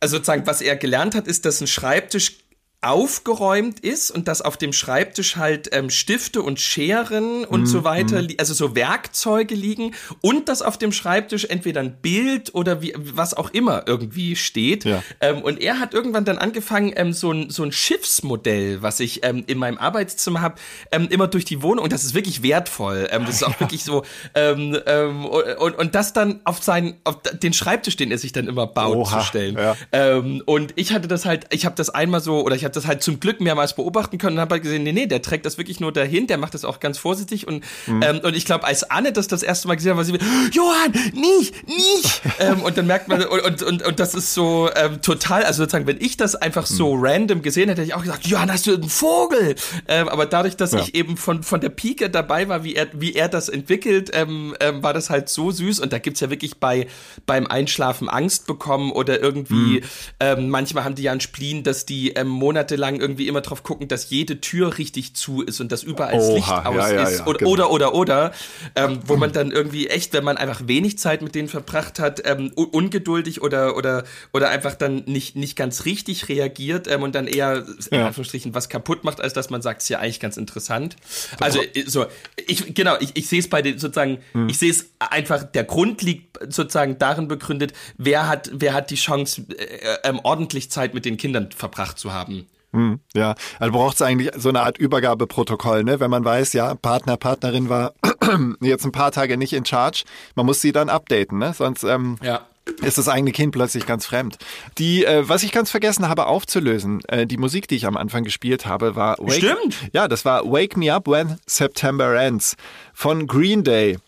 [SPEAKER 2] also sozusagen, was er gelernt hat, ist, dass ein Schreibtisch aufgeräumt ist und dass auf dem Schreibtisch halt ähm, Stifte und Scheren und so weiter, li- also so Werkzeuge liegen und dass auf dem Schreibtisch entweder ein Bild oder wie, was auch immer irgendwie steht.
[SPEAKER 1] Ja.
[SPEAKER 2] Ähm, und er hat irgendwann dann angefangen, ähm, so, ein, so ein Schiffsmodell, was ich ähm, in meinem Arbeitszimmer habe, ähm, immer durch die Wohnung, und das ist wirklich wertvoll. Ähm, das ist auch wirklich so, ähm, ähm, und, und das dann auf seinen, auf den Schreibtisch, den er sich dann immer baut,
[SPEAKER 1] Oha,
[SPEAKER 2] zu stellen.
[SPEAKER 1] ja.
[SPEAKER 2] Ähm, und ich hatte das halt, ich habe das einmal so, oder ich habe das halt zum Glück mehrmals beobachten können und habe halt gesehen, nee, nee, der trägt das wirklich nur dahin, der macht das auch ganz vorsichtig und,
[SPEAKER 1] Mhm.
[SPEAKER 2] ähm, und ich glaube, als Anne das das erste Mal gesehen hat, war sie wie, Johann, nicht, nicht! ähm, und dann merkt man, und, und, und, und das ist so ähm, total, also sozusagen, wenn ich das einfach so
[SPEAKER 1] Mhm.
[SPEAKER 2] random gesehen hätte, hätte ich auch gesagt, Johann, hast du einen Vogel? Ähm, aber dadurch, dass
[SPEAKER 1] Ja.
[SPEAKER 2] ich eben von, von der Pike dabei war, wie er, wie er das entwickelt, ähm, ähm, war das halt so süß und da gibt's ja wirklich bei, beim Einschlafen Angst bekommen oder irgendwie,
[SPEAKER 1] Mhm.
[SPEAKER 2] ähm, manchmal haben die ja einen Spleen, dass die ähm, monatelang irgendwie immer drauf gucken, dass jede Tür richtig zu ist und dass überall das Licht aus
[SPEAKER 1] ja, ja,
[SPEAKER 2] ist
[SPEAKER 1] ja,
[SPEAKER 2] oder,
[SPEAKER 1] genau.
[SPEAKER 2] oder, oder, oder, ähm, wo man dann irgendwie echt, wenn man einfach wenig Zeit mit denen verbracht hat, ähm, un- ungeduldig oder, oder, oder einfach dann nicht, nicht ganz richtig reagiert ähm, und dann eher, in. Anführungsstrichen, was kaputt macht, als dass man sagt, es ist ja eigentlich ganz interessant. Also, äh, so, ich, genau, ich, ich sehe es bei den sozusagen,
[SPEAKER 1] Hm.
[SPEAKER 2] ich sehe es einfach, der Grund liegt sozusagen darin begründet, wer hat, wer hat die Chance, äh, ähm, ordentlich Zeit mit den Kindern verbracht zu haben.
[SPEAKER 1] Hm, ja, also braucht es eigentlich so eine Art Übergabeprotokoll, ne? Wenn man weiß, ja, Partner, Partnerin war jetzt ein paar Tage nicht in Charge, man muss sie dann updaten, ne? Sonst ähm,
[SPEAKER 2] Ja.
[SPEAKER 1] ist das eigene Kind plötzlich ganz fremd. Die, äh, was ich ganz vergessen habe aufzulösen, äh, die Musik, die ich am Anfang gespielt habe, war Wake,
[SPEAKER 2] Stimmt.
[SPEAKER 1] Ja, das war Wake Me Up When September Ends von Green Day.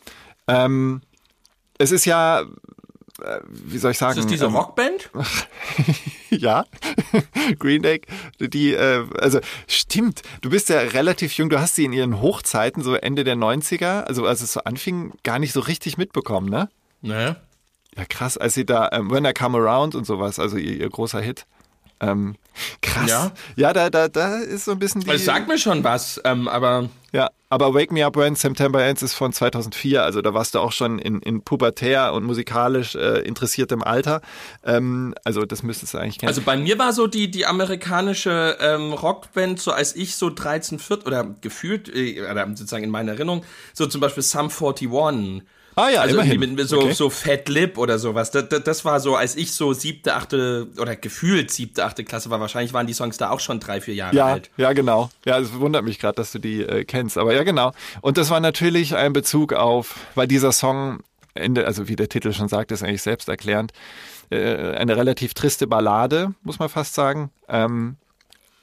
[SPEAKER 1] Ähm, es ist ja, wie soll ich sagen?
[SPEAKER 2] Ist das diese
[SPEAKER 1] ähm,
[SPEAKER 2] Rockband?
[SPEAKER 1] ja, Green Day, die, äh, also stimmt, du bist ja relativ jung, du hast sie in ihren Hochzeiten, so Ende der 90er, also als es so anfing, gar nicht so richtig mitbekommen, ne?
[SPEAKER 2] Ne.
[SPEAKER 1] Ja, krass, als sie da, ähm, When I Come Around und sowas, also ihr, ihr großer Hit. Ähm, krass.
[SPEAKER 2] Ja.
[SPEAKER 1] ja, da, da, da ist so ein bisschen die.
[SPEAKER 2] Es sagt mir schon was, ähm, aber
[SPEAKER 1] Ja, aber Wake Me Up When September Ends ist von 2004, also da warst du auch schon in, in pubertär und musikalisch äh, interessiertem Alter. Ähm, also das müsstest du eigentlich kennen.
[SPEAKER 2] Also bei mir war so die, die amerikanische ähm, Rockband, so als ich so 13, 14 oder gefühlt, äh, oder sozusagen in meiner Erinnerung, so zum Beispiel Sum 41.
[SPEAKER 1] Ah ja,
[SPEAKER 2] also
[SPEAKER 1] immerhin.
[SPEAKER 2] mit so,
[SPEAKER 1] Okay.
[SPEAKER 2] so Fat Lip oder sowas. Das, das, das war so, als ich so siebte, achte oder gefühlt siebte, achte Klasse war. Wahrscheinlich waren die Songs da auch schon drei, vier Jahre
[SPEAKER 1] Ja,
[SPEAKER 2] alt.
[SPEAKER 1] ja, genau. Ja, es wundert mich gerade, dass du die äh, kennst. Aber ja, genau. Und das war natürlich ein Bezug auf, weil dieser Song, Ende, also wie der Titel schon sagt, ist eigentlich selbsterklärend, äh, eine relativ triste Ballade, muss man fast sagen. Ähm,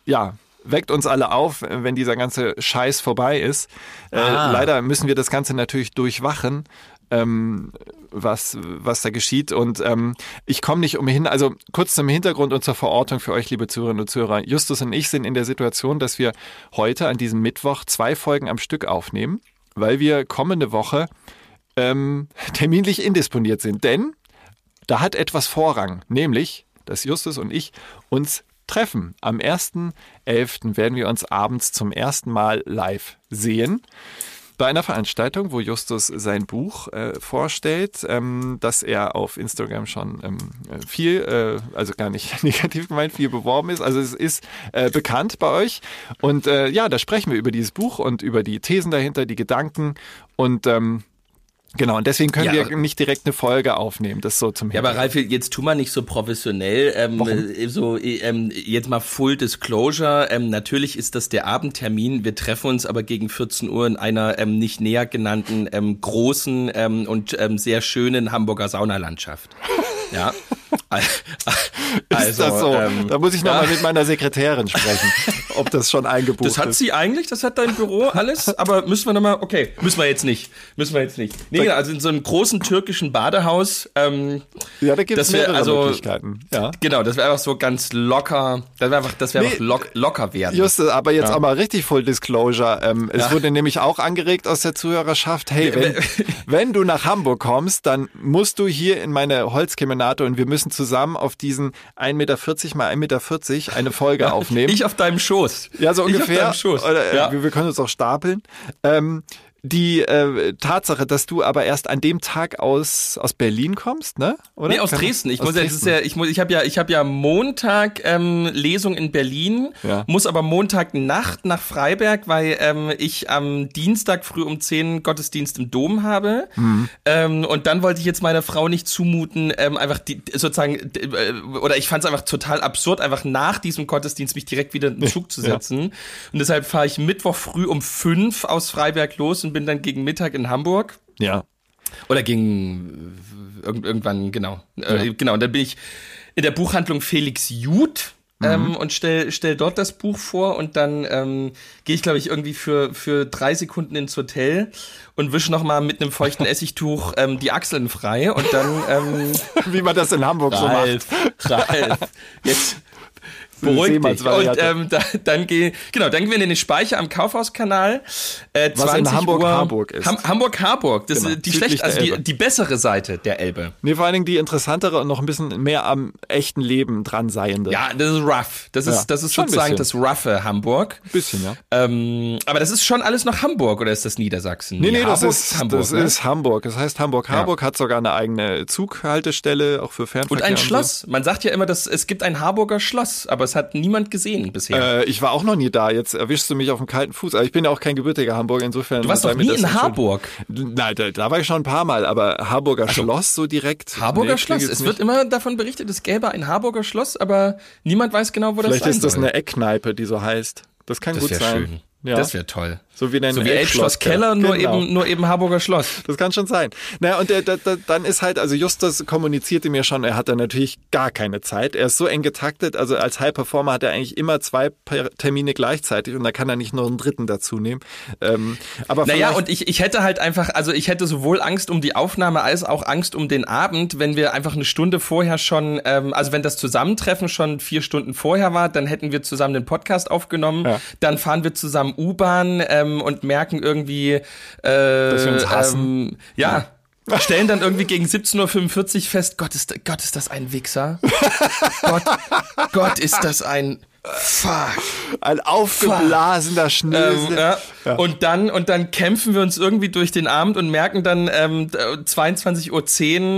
[SPEAKER 1] ja, weckt uns alle auf, wenn dieser ganze Scheiß vorbei ist. Äh,
[SPEAKER 2] Ah.
[SPEAKER 1] Leider müssen wir das Ganze natürlich durchwachen. Ähm, was, was da geschieht. Und ähm, ich komme nicht umhin, also kurz zum Hintergrund und zur Verortung für euch, liebe Zuhörerinnen und Zuhörer. Justus und ich sind in der Situation, dass wir heute an diesem Mittwoch zwei Folgen am Stück aufnehmen, weil wir kommende Woche ähm, terminlich indisponiert sind. Denn da hat etwas Vorrang, nämlich, dass Justus und ich uns treffen. Am 1.11. werden wir uns abends zum ersten Mal live sehen. Bei einer Veranstaltung, wo Justus sein Buch äh, vorstellt, ähm, das er auf Instagram schon ähm, viel, äh, also gar nicht negativ gemeint, viel beworben ist. Also es ist äh, bekannt bei euch. Und äh, ja, da sprechen wir über dieses Buch und über die Thesen dahinter, die Gedanken. Und ähm, Genau, und deswegen können
[SPEAKER 2] Ja,
[SPEAKER 1] wir nicht direkt eine Folge aufnehmen. Das so zum
[SPEAKER 2] Ja, aber. Ralf, jetzt tu mal nicht so professionell. Ähm, äh, so, äh, ähm, jetzt mal Full Disclosure. Ähm, natürlich ist das der Abendtermin. Wir treffen uns aber gegen 14 Uhr in einer ähm, nicht näher genannten ähm, großen ähm, und ähm, sehr schönen Hamburger Saunalandschaft. Ja. Al- Also,
[SPEAKER 1] ist das so?
[SPEAKER 2] ähm,
[SPEAKER 1] da muss ich noch
[SPEAKER 2] ja.
[SPEAKER 1] mal mit meiner Sekretärin sprechen, ob das schon eingebucht
[SPEAKER 2] Das hat
[SPEAKER 1] ist.
[SPEAKER 2] sie eigentlich, das hat dein Büro alles, aber müssen wir nochmal, okay, müssen wir jetzt nicht, müssen wir jetzt nicht. Nee, genau, also in so einem großen türkischen Badehaus, ähm,
[SPEAKER 1] ja, da gibt es
[SPEAKER 2] wär-
[SPEAKER 1] mehrere
[SPEAKER 2] also-
[SPEAKER 1] Möglichkeiten. Ja.
[SPEAKER 2] genau, das wäre einfach so ganz locker, das wäre einfach, das wäre
[SPEAKER 1] Nee,
[SPEAKER 2] einfach lock, locker werden.
[SPEAKER 1] Juste, aber jetzt auch mal richtig Full Disclosure. Ähm, es
[SPEAKER 2] Ja.
[SPEAKER 1] wurde nämlich auch angeregt aus der Zuhörerschaft, hey, wenn, wenn du nach Hamburg kommst, dann musst du hier in meine Holzkemenato und wir müssen zusammen auf diesen 1,40 Meter mal 1,40 Meter eine Folge aufnehmen.
[SPEAKER 2] Ich auf deinem Schoß.
[SPEAKER 1] Ja, so
[SPEAKER 2] Ich auf
[SPEAKER 1] ungefähr.
[SPEAKER 2] deinem Schoß.
[SPEAKER 1] Oder, äh,
[SPEAKER 2] ja.
[SPEAKER 1] wir, wir können uns auch stapeln. Ähm, die äh, Tatsache, dass du aber erst an dem Tag aus, aus Berlin kommst, ne? Oder?
[SPEAKER 2] Nee, aus
[SPEAKER 1] Kann-
[SPEAKER 2] Dresden. Ich
[SPEAKER 1] aus
[SPEAKER 2] muss ja, das ist
[SPEAKER 1] Dresden.
[SPEAKER 2] ja, ich muss, ich habe ja, ich habe ja Montag ähm, Lesung in Berlin,
[SPEAKER 1] Ja.
[SPEAKER 2] muss aber Montag Nacht nach Freiberg, weil ähm, ich am Dienstag früh um 10 Gottesdienst im Dom habe.
[SPEAKER 1] Mhm.
[SPEAKER 2] Ähm, und dann wollte ich jetzt meiner Frau nicht zumuten, ähm, einfach die sozusagen äh, oder ich fand es einfach total absurd, einfach nach diesem Gottesdienst mich direkt wieder in den Zug zu
[SPEAKER 1] Ja.
[SPEAKER 2] setzen. Und deshalb fahre ich Mittwoch früh um fünf aus Freiberg los und bin dann gegen Mittag in Hamburg.
[SPEAKER 1] Ja.
[SPEAKER 2] Oder äh, irgend, irgendwann, genau. Äh, Genau, und dann bin ich in der Buchhandlung Felix Jud ähm, und stell, stell dort das Buch vor und dann ähm, gehe ich, glaube ich, irgendwie für, für drei Sekunden ins Hotel und wische nochmal mit einem feuchten Essigtuch ähm, die Achseln frei und dann ähm,
[SPEAKER 1] Wie man das in Hamburg so macht.
[SPEAKER 2] Ralf, Ralf, jetzt beruhig dich. Und ähm, da, dann geh, genau, dann gehen wir in den Speicher am Kaufhauskanal. Äh,
[SPEAKER 1] Was in
[SPEAKER 2] 20
[SPEAKER 1] Hamburg
[SPEAKER 2] Uhr,
[SPEAKER 1] Harburg ist.
[SPEAKER 2] Ham Hamburg Harburg, das
[SPEAKER 1] Genau,
[SPEAKER 2] ist die schlecht, also die, die bessere Seite der Elbe.
[SPEAKER 1] Nee, vor allen Dingen die interessantere und noch ein bisschen mehr am echten Leben dran seiende.
[SPEAKER 2] Ja, das ist rough. Das ist,
[SPEAKER 1] Ja,
[SPEAKER 2] das ist
[SPEAKER 1] schon ein
[SPEAKER 2] sozusagen das roughe Hamburg.
[SPEAKER 1] Ein bisschen, ja.
[SPEAKER 2] Ähm, aber das ist schon alles noch Hamburg oder ist das Niedersachsen?
[SPEAKER 1] Nee, nee, das
[SPEAKER 2] Harburg
[SPEAKER 1] ist
[SPEAKER 2] Hamburg.
[SPEAKER 1] das
[SPEAKER 2] ne?
[SPEAKER 1] ist Hamburg. Das heißt Hamburg. Harburg hat sogar eine eigene Zughaltestelle, auch für Fernverkehr.
[SPEAKER 2] und ein
[SPEAKER 1] so.
[SPEAKER 2] Schloss. Man sagt ja immer, dass es gibt ein Harburger Schloss, aber es hat niemand gesehen bisher.
[SPEAKER 1] Äh, ich war auch noch nie da. Jetzt erwischst du mich auf dem kalten Fuß. Aber ich bin ja auch kein gebürtiger Hamburger. Insofern.
[SPEAKER 2] du warst doch nie
[SPEAKER 1] das
[SPEAKER 2] in. Harburg.
[SPEAKER 1] Nein, da, da war ich schon ein paar Mal. Aber Harburger Schloss so direkt.
[SPEAKER 2] Harburger
[SPEAKER 1] nee,
[SPEAKER 2] Schloss. Es wird
[SPEAKER 1] nicht.
[SPEAKER 2] immer davon berichtet, es gäbe ein Harburger Schloss, aber niemand weiß genau, wo
[SPEAKER 1] Vielleicht
[SPEAKER 2] das sein
[SPEAKER 1] ist das eine Eckkneipe, die so heißt. Das kann
[SPEAKER 2] das
[SPEAKER 1] gut
[SPEAKER 2] wäre
[SPEAKER 1] sein.
[SPEAKER 2] schön.
[SPEAKER 1] Ja.
[SPEAKER 2] Das wäre toll.
[SPEAKER 1] So wie ein
[SPEAKER 2] So Elbschloss Keller, nur
[SPEAKER 1] Genau.
[SPEAKER 2] eben, nur eben Harburger Schloss.
[SPEAKER 1] Das kann schon sein. Naja, und der, der, der, dann ist halt, also Justus kommunizierte mir schon, er hat da natürlich gar keine Zeit. Er ist so eng getaktet, also als High Performer hat er eigentlich immer zwei Termine gleichzeitig und da kann er nicht nur einen dritten dazu nehmen. Ähm, aber
[SPEAKER 2] Naja, und ich, ich hätte halt einfach, also ich hätte sowohl Angst um die Aufnahme als auch Angst um den Abend, wenn wir einfach eine Stunde vorher schon, ähm, also wenn das Zusammentreffen schon vier Stunden vorher war, dann hätten wir zusammen den Podcast aufgenommen,
[SPEAKER 1] Ja.
[SPEAKER 2] dann fahren wir zusammen U-Bahn ähm, und merken irgendwie, äh,
[SPEAKER 1] Dass wir uns hassen.
[SPEAKER 2] Ähm, ja. Stellen dann irgendwie gegen 17.45 Uhr fest, Gott ist, Gott ist das ein Wichser. Gott, Gott ist das ein Fuck.
[SPEAKER 1] ein aufgeblasener
[SPEAKER 2] Ähm,
[SPEAKER 1] Schnösel.
[SPEAKER 2] ja.
[SPEAKER 1] Ja.
[SPEAKER 2] Und dann und dann kämpfen wir uns irgendwie durch den Abend und merken dann ähm, 22:10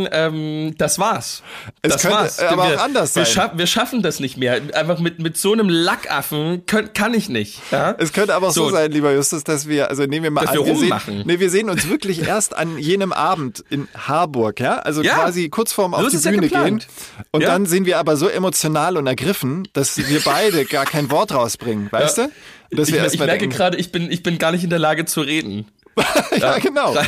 [SPEAKER 2] Uhr, ähm, das war's.
[SPEAKER 1] Es
[SPEAKER 2] das
[SPEAKER 1] könnte
[SPEAKER 2] war's.
[SPEAKER 1] aber
[SPEAKER 2] wir,
[SPEAKER 1] auch anders
[SPEAKER 2] wir,
[SPEAKER 1] sein.
[SPEAKER 2] schaff, wir schaffen das nicht mehr. Einfach mit mit so einem Lackaffen könnt, kann ich nicht. Ja?
[SPEAKER 1] Es könnte aber auch so,
[SPEAKER 2] So.
[SPEAKER 1] sein, lieber Justus, dass wir, also nehmen wir mal
[SPEAKER 2] Dass
[SPEAKER 1] an,
[SPEAKER 2] wir
[SPEAKER 1] sehen,
[SPEAKER 2] rummachen.
[SPEAKER 1] nee, wir sehen uns wirklich erst an jenem Abend in Harburg, ja? Also
[SPEAKER 2] Ja.
[SPEAKER 1] quasi kurz vorm auf
[SPEAKER 2] So ist
[SPEAKER 1] die Bühne gehen. Und dann sind wir aber so emotional und ergriffen, dass wir beide gar kein Wort rausbringen, weißt
[SPEAKER 2] Ja.
[SPEAKER 1] du?
[SPEAKER 2] Ich, ich merke gerade, ich bin ich bin gar nicht in der Lage zu reden.
[SPEAKER 1] ja, genau.
[SPEAKER 2] Ralf,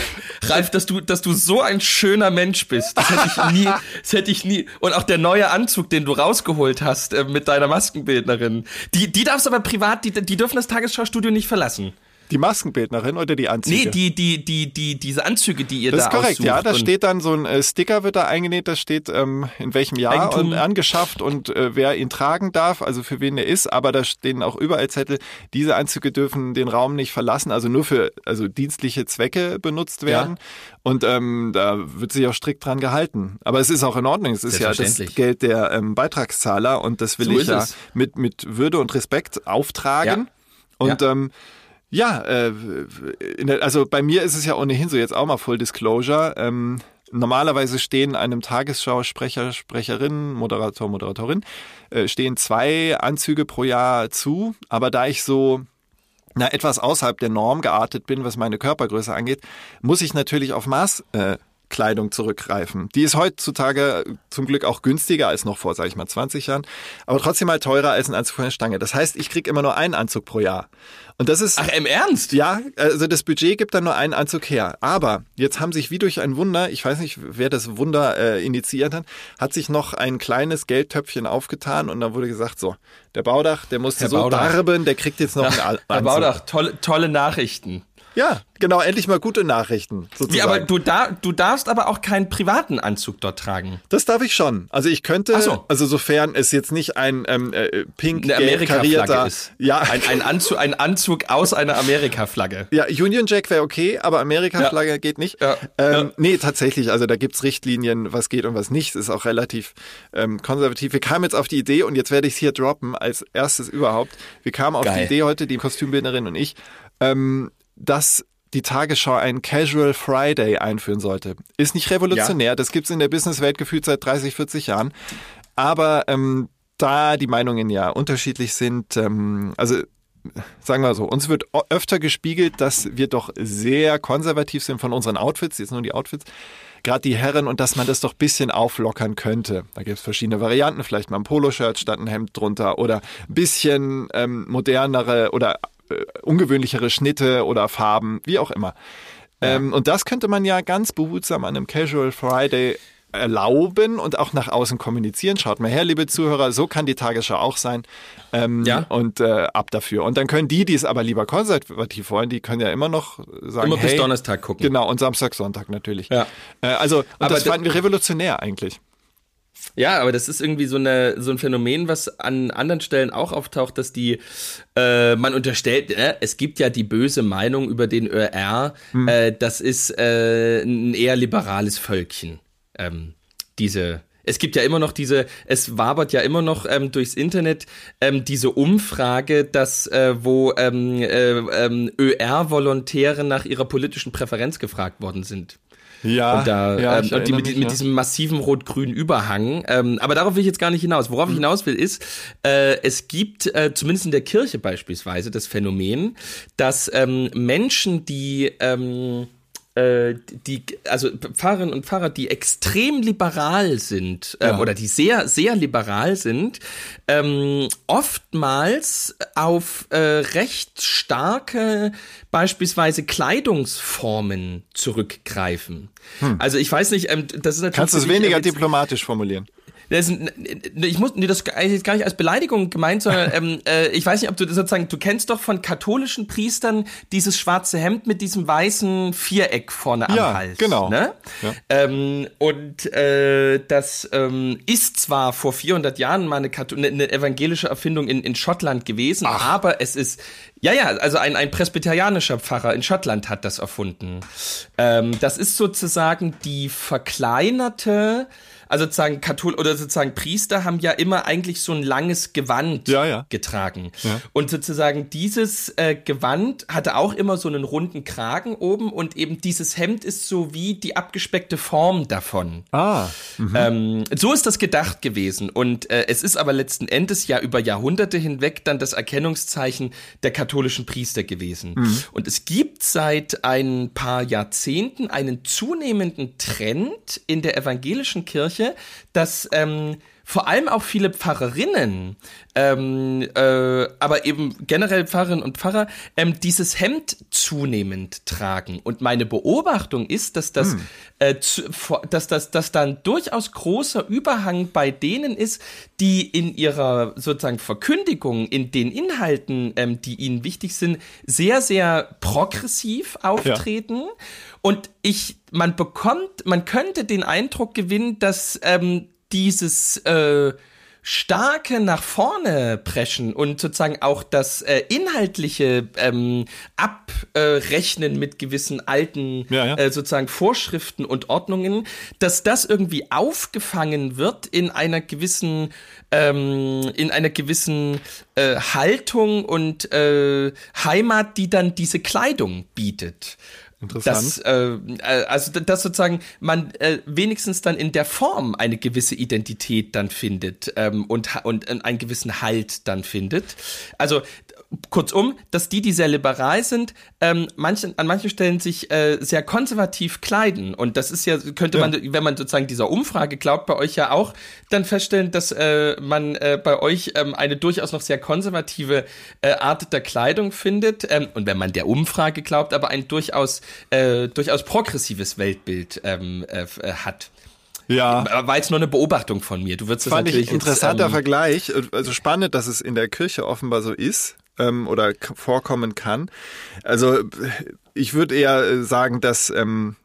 [SPEAKER 2] Ralf, dass du, dass du so ein schöner Mensch bist, das hätte ich nie, das hätte ich nie. Und auch der neue Anzug, den du rausgeholt hast äh, mit deiner Maskenbildnerin, die, die darfst aber privat, die, die dürfen das Tagesschaustudio nicht verlassen.
[SPEAKER 1] Die Maskenbildnerin oder die Anzüge?
[SPEAKER 2] Nee, die, die, die, die, diese Anzüge, die ihr
[SPEAKER 1] Das
[SPEAKER 2] da
[SPEAKER 1] ist korrekt, ja. Da steht dann so ein äh, Sticker, wird da eingenäht, da steht, ähm, in welchem Jahr
[SPEAKER 2] Eigentum.
[SPEAKER 1] und angeschafft und äh, wer ihn tragen darf, also für wen er ist. Aber da stehen auch überall Zettel, diese Anzüge dürfen den Raum nicht verlassen, also nur für also dienstliche Zwecke benutzt werden. Und ähm, da wird sich auch strikt dran gehalten. Aber es ist auch in Ordnung. Es ist ja das. Geld der ähm, Beitragszahler und das will
[SPEAKER 2] So
[SPEAKER 1] ich ja
[SPEAKER 2] es.
[SPEAKER 1] mit, mit Würde und Respekt auftragen. Und
[SPEAKER 2] Ja.
[SPEAKER 1] ähm, ja, äh, der, also bei mir ist es ja ohnehin so, jetzt auch mal Full Disclosure. Ähm, normalerweise stehen einem Tagesschausprecher, Sprecherin, Moderator, Moderatorin, äh, stehen zwei Anzüge pro Jahr zu. Aber da ich so na, etwas außerhalb der Norm geartet bin, was meine Körpergröße angeht, muss ich natürlich auf Maß äh, Kleidung zurückgreifen. Die ist heutzutage zum Glück auch günstiger als noch vor, sage ich mal, 20 Jahren, aber trotzdem mal teurer als ein Anzug von der Stange. Das heißt, ich kriege immer nur einen Anzug pro Jahr. Und das ist.
[SPEAKER 2] Ach, im Ernst?
[SPEAKER 1] Ja, also das Budget gibt dann nur einen Anzug her. Aber jetzt haben sich wie durch ein Wunder, ich weiß nicht, wer das Wunder äh, initiiert hat, hat sich noch ein kleines Geldtöpfchen aufgetan und dann wurde gesagt, so, der Baudach, der musste
[SPEAKER 2] Herr
[SPEAKER 1] so
[SPEAKER 2] Baudach.
[SPEAKER 1] darben, der kriegt jetzt noch einen Al-
[SPEAKER 2] Herr
[SPEAKER 1] Anzug.
[SPEAKER 2] Baudach, tolle, tolle Nachrichten.
[SPEAKER 1] Ja, genau, endlich mal gute Nachrichten. Sozusagen.
[SPEAKER 2] Wie, aber du, da, du darfst aber auch keinen privaten Anzug dort tragen.
[SPEAKER 1] Das darf ich schon. Also ich könnte,
[SPEAKER 2] so.
[SPEAKER 1] also sofern es jetzt nicht ein ähm, äh, pink karierter,
[SPEAKER 2] ist.
[SPEAKER 1] ja,
[SPEAKER 2] Ein, ein, Anzug, ein Anzug aus einer Amerika-Flagge.
[SPEAKER 1] ja, Union Jack wäre okay, aber Amerika-Flagge geht nicht.
[SPEAKER 2] Ja.
[SPEAKER 1] Ähm,
[SPEAKER 2] Ja.
[SPEAKER 1] Nee, tatsächlich, also da gibt's Richtlinien, was geht und was nicht. Es ist auch relativ ähm, konservativ. Wir kamen jetzt auf die Idee, und jetzt werde ich es hier droppen, als erstes überhaupt. Wir kamen auf
[SPEAKER 2] Geil.
[SPEAKER 1] die Idee heute, die Kostümbildnerin und ich, ähm, dass die Tagesschau einen Casual Friday einführen sollte. Ist nicht revolutionär, das gibt's in der Businesswelt gefühlt seit 30, 40 Jahren. Aber ähm, da die Meinungen ja unterschiedlich sind, ähm, also sagen wir so, uns wird öfter gespiegelt, dass wir doch sehr konservativ sind von unseren Outfits, jetzt nur die Outfits, gerade die Herren, und dass man das doch ein bisschen auflockern könnte. Da gibt es verschiedene Varianten, vielleicht mal ein Poloshirt statt ein Hemd drunter oder ein bisschen ähm, modernere oder ungewöhnlichere Schnitte oder Farben, wie auch immer. Ähm, und das könnte man ja ganz behutsam an einem Casual Friday erlauben und auch nach außen kommunizieren. Schaut mal her, liebe Zuhörer, so kann die Tagesschau auch sein. Ähm,
[SPEAKER 2] Ja.
[SPEAKER 1] Und äh, ab dafür. Und dann können die, die es aber lieber konservativ wollen, die können ja immer noch sagen,
[SPEAKER 2] Immer bis
[SPEAKER 1] hey,
[SPEAKER 2] Donnerstag gucken.
[SPEAKER 1] Genau, und Samstag, Sonntag natürlich.
[SPEAKER 2] Ja.
[SPEAKER 1] Äh, also,
[SPEAKER 2] Aber
[SPEAKER 1] das
[SPEAKER 2] da-
[SPEAKER 1] fanden wir revolutionär eigentlich.
[SPEAKER 2] Ja, aber das ist irgendwie so, eine, so ein Phänomen, was an anderen Stellen auch auftaucht, dass die, äh, man unterstellt, äh, es gibt ja die böse Meinung über den ÖR,
[SPEAKER 1] Hm.
[SPEAKER 2] äh, das ist äh, ein eher liberales Völkchen. Ähm, diese, es gibt ja immer noch diese, es wabert ja immer noch ähm, durchs Internet ähm, diese Umfrage, dass äh, wo ähm, äh, ähm, ÖR-Volontäre nach ihrer politischen Präferenz gefragt worden sind.
[SPEAKER 1] Ja,
[SPEAKER 2] Und da,
[SPEAKER 1] ja,
[SPEAKER 2] ähm, und die, mit,
[SPEAKER 1] mich,
[SPEAKER 2] mit
[SPEAKER 1] ja.
[SPEAKER 2] diesem massiven rot-grünen Überhang. Ähm, aber darauf will ich jetzt gar nicht hinaus. Worauf ich hinaus will, ist, äh, es gibt äh, zumindest in der Kirche beispielsweise das Phänomen, dass ähm, Menschen, die ähm, äh, die, also Pfarrerinnen und Pfarrer, die extrem liberal sind ähm,
[SPEAKER 1] Ja.
[SPEAKER 2] oder die sehr, sehr liberal sind, ähm, oftmals auf äh, recht starke beispielsweise Kleidungsformen zurückgreifen. Also ich weiß nicht, ähm, das ist natürlich.
[SPEAKER 1] Hm. Kannst du es weniger diplomatisch formulieren?
[SPEAKER 2] Das ist, ich muss, nee, das ist gar nicht als Beleidigung gemeint, sondern ähm, äh, ich weiß nicht, ob du sozusagen, du kennst doch von katholischen Priestern dieses schwarze Hemd mit diesem weißen Viereck vorne
[SPEAKER 1] Ja,
[SPEAKER 2] am Hals.
[SPEAKER 1] genau.
[SPEAKER 2] Ne?
[SPEAKER 1] Ja.
[SPEAKER 2] Ähm, und äh, das ähm, ist zwar vor 400 Jahren mal eine, Katho- eine, eine evangelische Erfindung in, in Schottland gewesen, aber es ist, ja, ja, also ein, ein presbyterianischer Pfarrer in Schottland hat das erfunden. Ähm, das ist sozusagen die verkleinerte, also sozusagen Kathol oder sozusagen Priester haben ja immer eigentlich so ein langes Gewand
[SPEAKER 1] Ja, ja.
[SPEAKER 2] getragen.
[SPEAKER 1] Ja.
[SPEAKER 2] Und sozusagen dieses äh, Gewand hatte auch immer so einen runden Kragen oben und eben dieses Hemd ist so wie die abgespeckte Form davon.
[SPEAKER 1] Ah,
[SPEAKER 2] Ähm, so ist das gedacht gewesen. Und äh, es ist aber letzten Endes ja über Jahrhunderte hinweg dann das Erkennungszeichen der katholischen Priester gewesen. Und es gibt seit ein paar Jahrzehnten einen zunehmenden Trend in der evangelischen Kirche, dass ähm, vor allem auch viele Pfarrerinnen, ähm, äh, aber eben generell Pfarrerinnen und Pfarrer, ähm, dieses Hemd zunehmend tragen. Und meine Beobachtung ist, dass das, äh, zu, dass das, dass da ein durchaus großer Überhang bei denen ist, die in ihrer sozusagen Verkündigung, in den Inhalten, ähm, die ihnen wichtig sind, sehr, sehr progressiv auftreten. Und ich, man bekommt, man könnte den Eindruck gewinnen, dass ähm, dieses äh, starke nach vorne preschen und sozusagen auch das äh, inhaltliche ähm, Abrechnen mit gewissen alten
[SPEAKER 1] Ja, ja.
[SPEAKER 2] Äh, sozusagen Vorschriften und Ordnungen, dass das irgendwie aufgefangen wird in einer gewissen ähm, in einer gewissen äh, Haltung und äh, Heimat, die dann diese Kleidung bietet.
[SPEAKER 1] Interessant.
[SPEAKER 2] Dass, äh, äh, also dass sozusagen man äh, wenigstens dann in der Form eine gewisse Identität dann findet ähm, und, und äh, einen gewissen Halt dann findet. Also kurzum, dass die, die sehr liberal sind, ähm, manchen, an manchen Stellen sich äh, sehr konservativ kleiden. Und das ist ja, könnte ja. man, wenn man sozusagen dieser Umfrage glaubt, bei euch ja auch dann feststellen, dass äh, man äh, bei euch ähm, eine durchaus noch sehr konservative äh, Art der Kleidung findet. Ähm, und wenn man der Umfrage glaubt, aber ein durchaus, äh, durchaus progressives Weltbild ähm, äh, hat.
[SPEAKER 1] Ja.
[SPEAKER 2] War jetzt nur eine Beobachtung von mir. Du würdest das
[SPEAKER 1] Fand
[SPEAKER 2] natürlich
[SPEAKER 1] ich interessanter
[SPEAKER 2] jetzt, ähm,
[SPEAKER 1] Vergleich. Also spannend, dass es in der Kirche offenbar so ist ähm, oder vorkommen kann. Also ich würde eher sagen, dass ähm,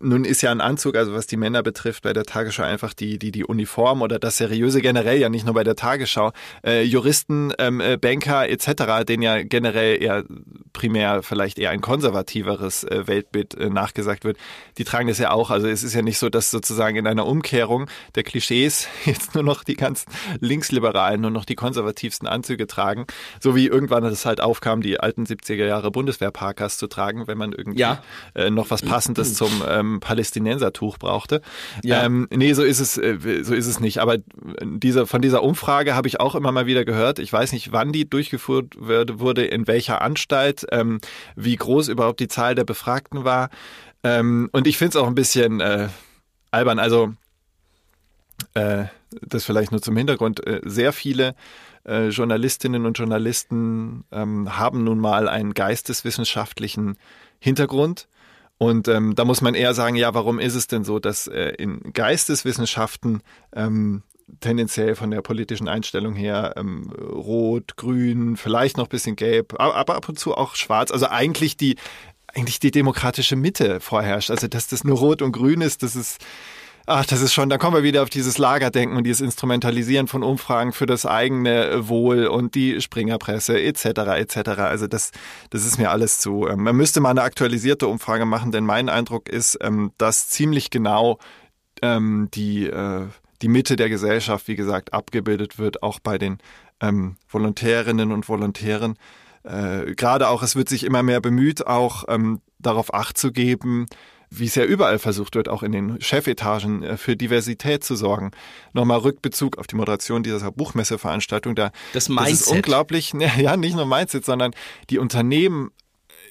[SPEAKER 1] nun ist ja ein Anzug, also was die Männer betrifft, bei der Tagesschau einfach die, die, die Uniform oder das Seriöse generell, ja nicht nur bei der Tagesschau. Äh, Juristen, ähm, äh, Banker etc., denen ja generell eher primär vielleicht eher ein konservativeres äh, Weltbild äh, nachgesagt wird, die tragen das ja auch. Also es ist ja nicht so, dass sozusagen in einer Umkehrung der Klischees jetzt nur noch die ganzen Linksliberalen nur noch die konservativsten Anzüge tragen, so wie irgendwann es halt aufkam, die alten 70er Jahre Bundeswehrparkas zu tragen, wenn man irgendwie
[SPEAKER 2] ja.
[SPEAKER 1] äh, noch was Passendes zum ähm, Palästinensertuch brauchte.
[SPEAKER 2] Ja.
[SPEAKER 1] Ähm, nee, so ist es, so ist es nicht. Aber diese, von dieser Umfrage habe ich auch immer mal wieder gehört. Ich weiß nicht, wann die durchgeführt wurde, in welcher Anstalt, ähm, wie groß überhaupt die Zahl der Befragten war. Ähm, und ich finde es auch ein bisschen äh, albern. Also äh, das vielleicht nur zum Hintergrund. Äh, sehr viele äh, Journalistinnen und Journalisten ähm, haben nun mal einen geisteswissenschaftlichen Hintergrund und ähm, da muss man eher sagen, ja, warum ist es denn so, dass äh, in Geisteswissenschaften ähm, tendenziell von der politischen Einstellung her ähm, rot, grün, vielleicht noch bisschen gelb, aber ab und zu auch schwarz. Also eigentlich die eigentlich die demokratische Mitte vorherrscht. Also dass das nur rot und grün ist, das ist Ach, das ist schon, da kommen wir wieder auf dieses Lagerdenken und dieses Instrumentalisieren von Umfragen für das eigene Wohl und die Springerpresse etc. etc. Also das, das ist mir alles zu. Ähm, man müsste mal eine aktualisierte Umfrage machen, denn mein Eindruck ist, ähm, dass ziemlich genau ähm, die, äh, die Mitte der Gesellschaft, wie gesagt, abgebildet wird, auch bei den ähm, Volontärinnen und Volontären. Äh, Gerade auch, es wird sich immer mehr bemüht, auch ähm, darauf Acht zu geben, wie es ja überall versucht wird, auch in den Chefetagen äh, für Diversität zu sorgen. Nochmal Rückbezug auf die Moderation dieser Buchmesseveranstaltung. Da,
[SPEAKER 2] das Mindset.
[SPEAKER 1] Das ist unglaublich, ja, nicht nur Mindset, sondern die Unternehmen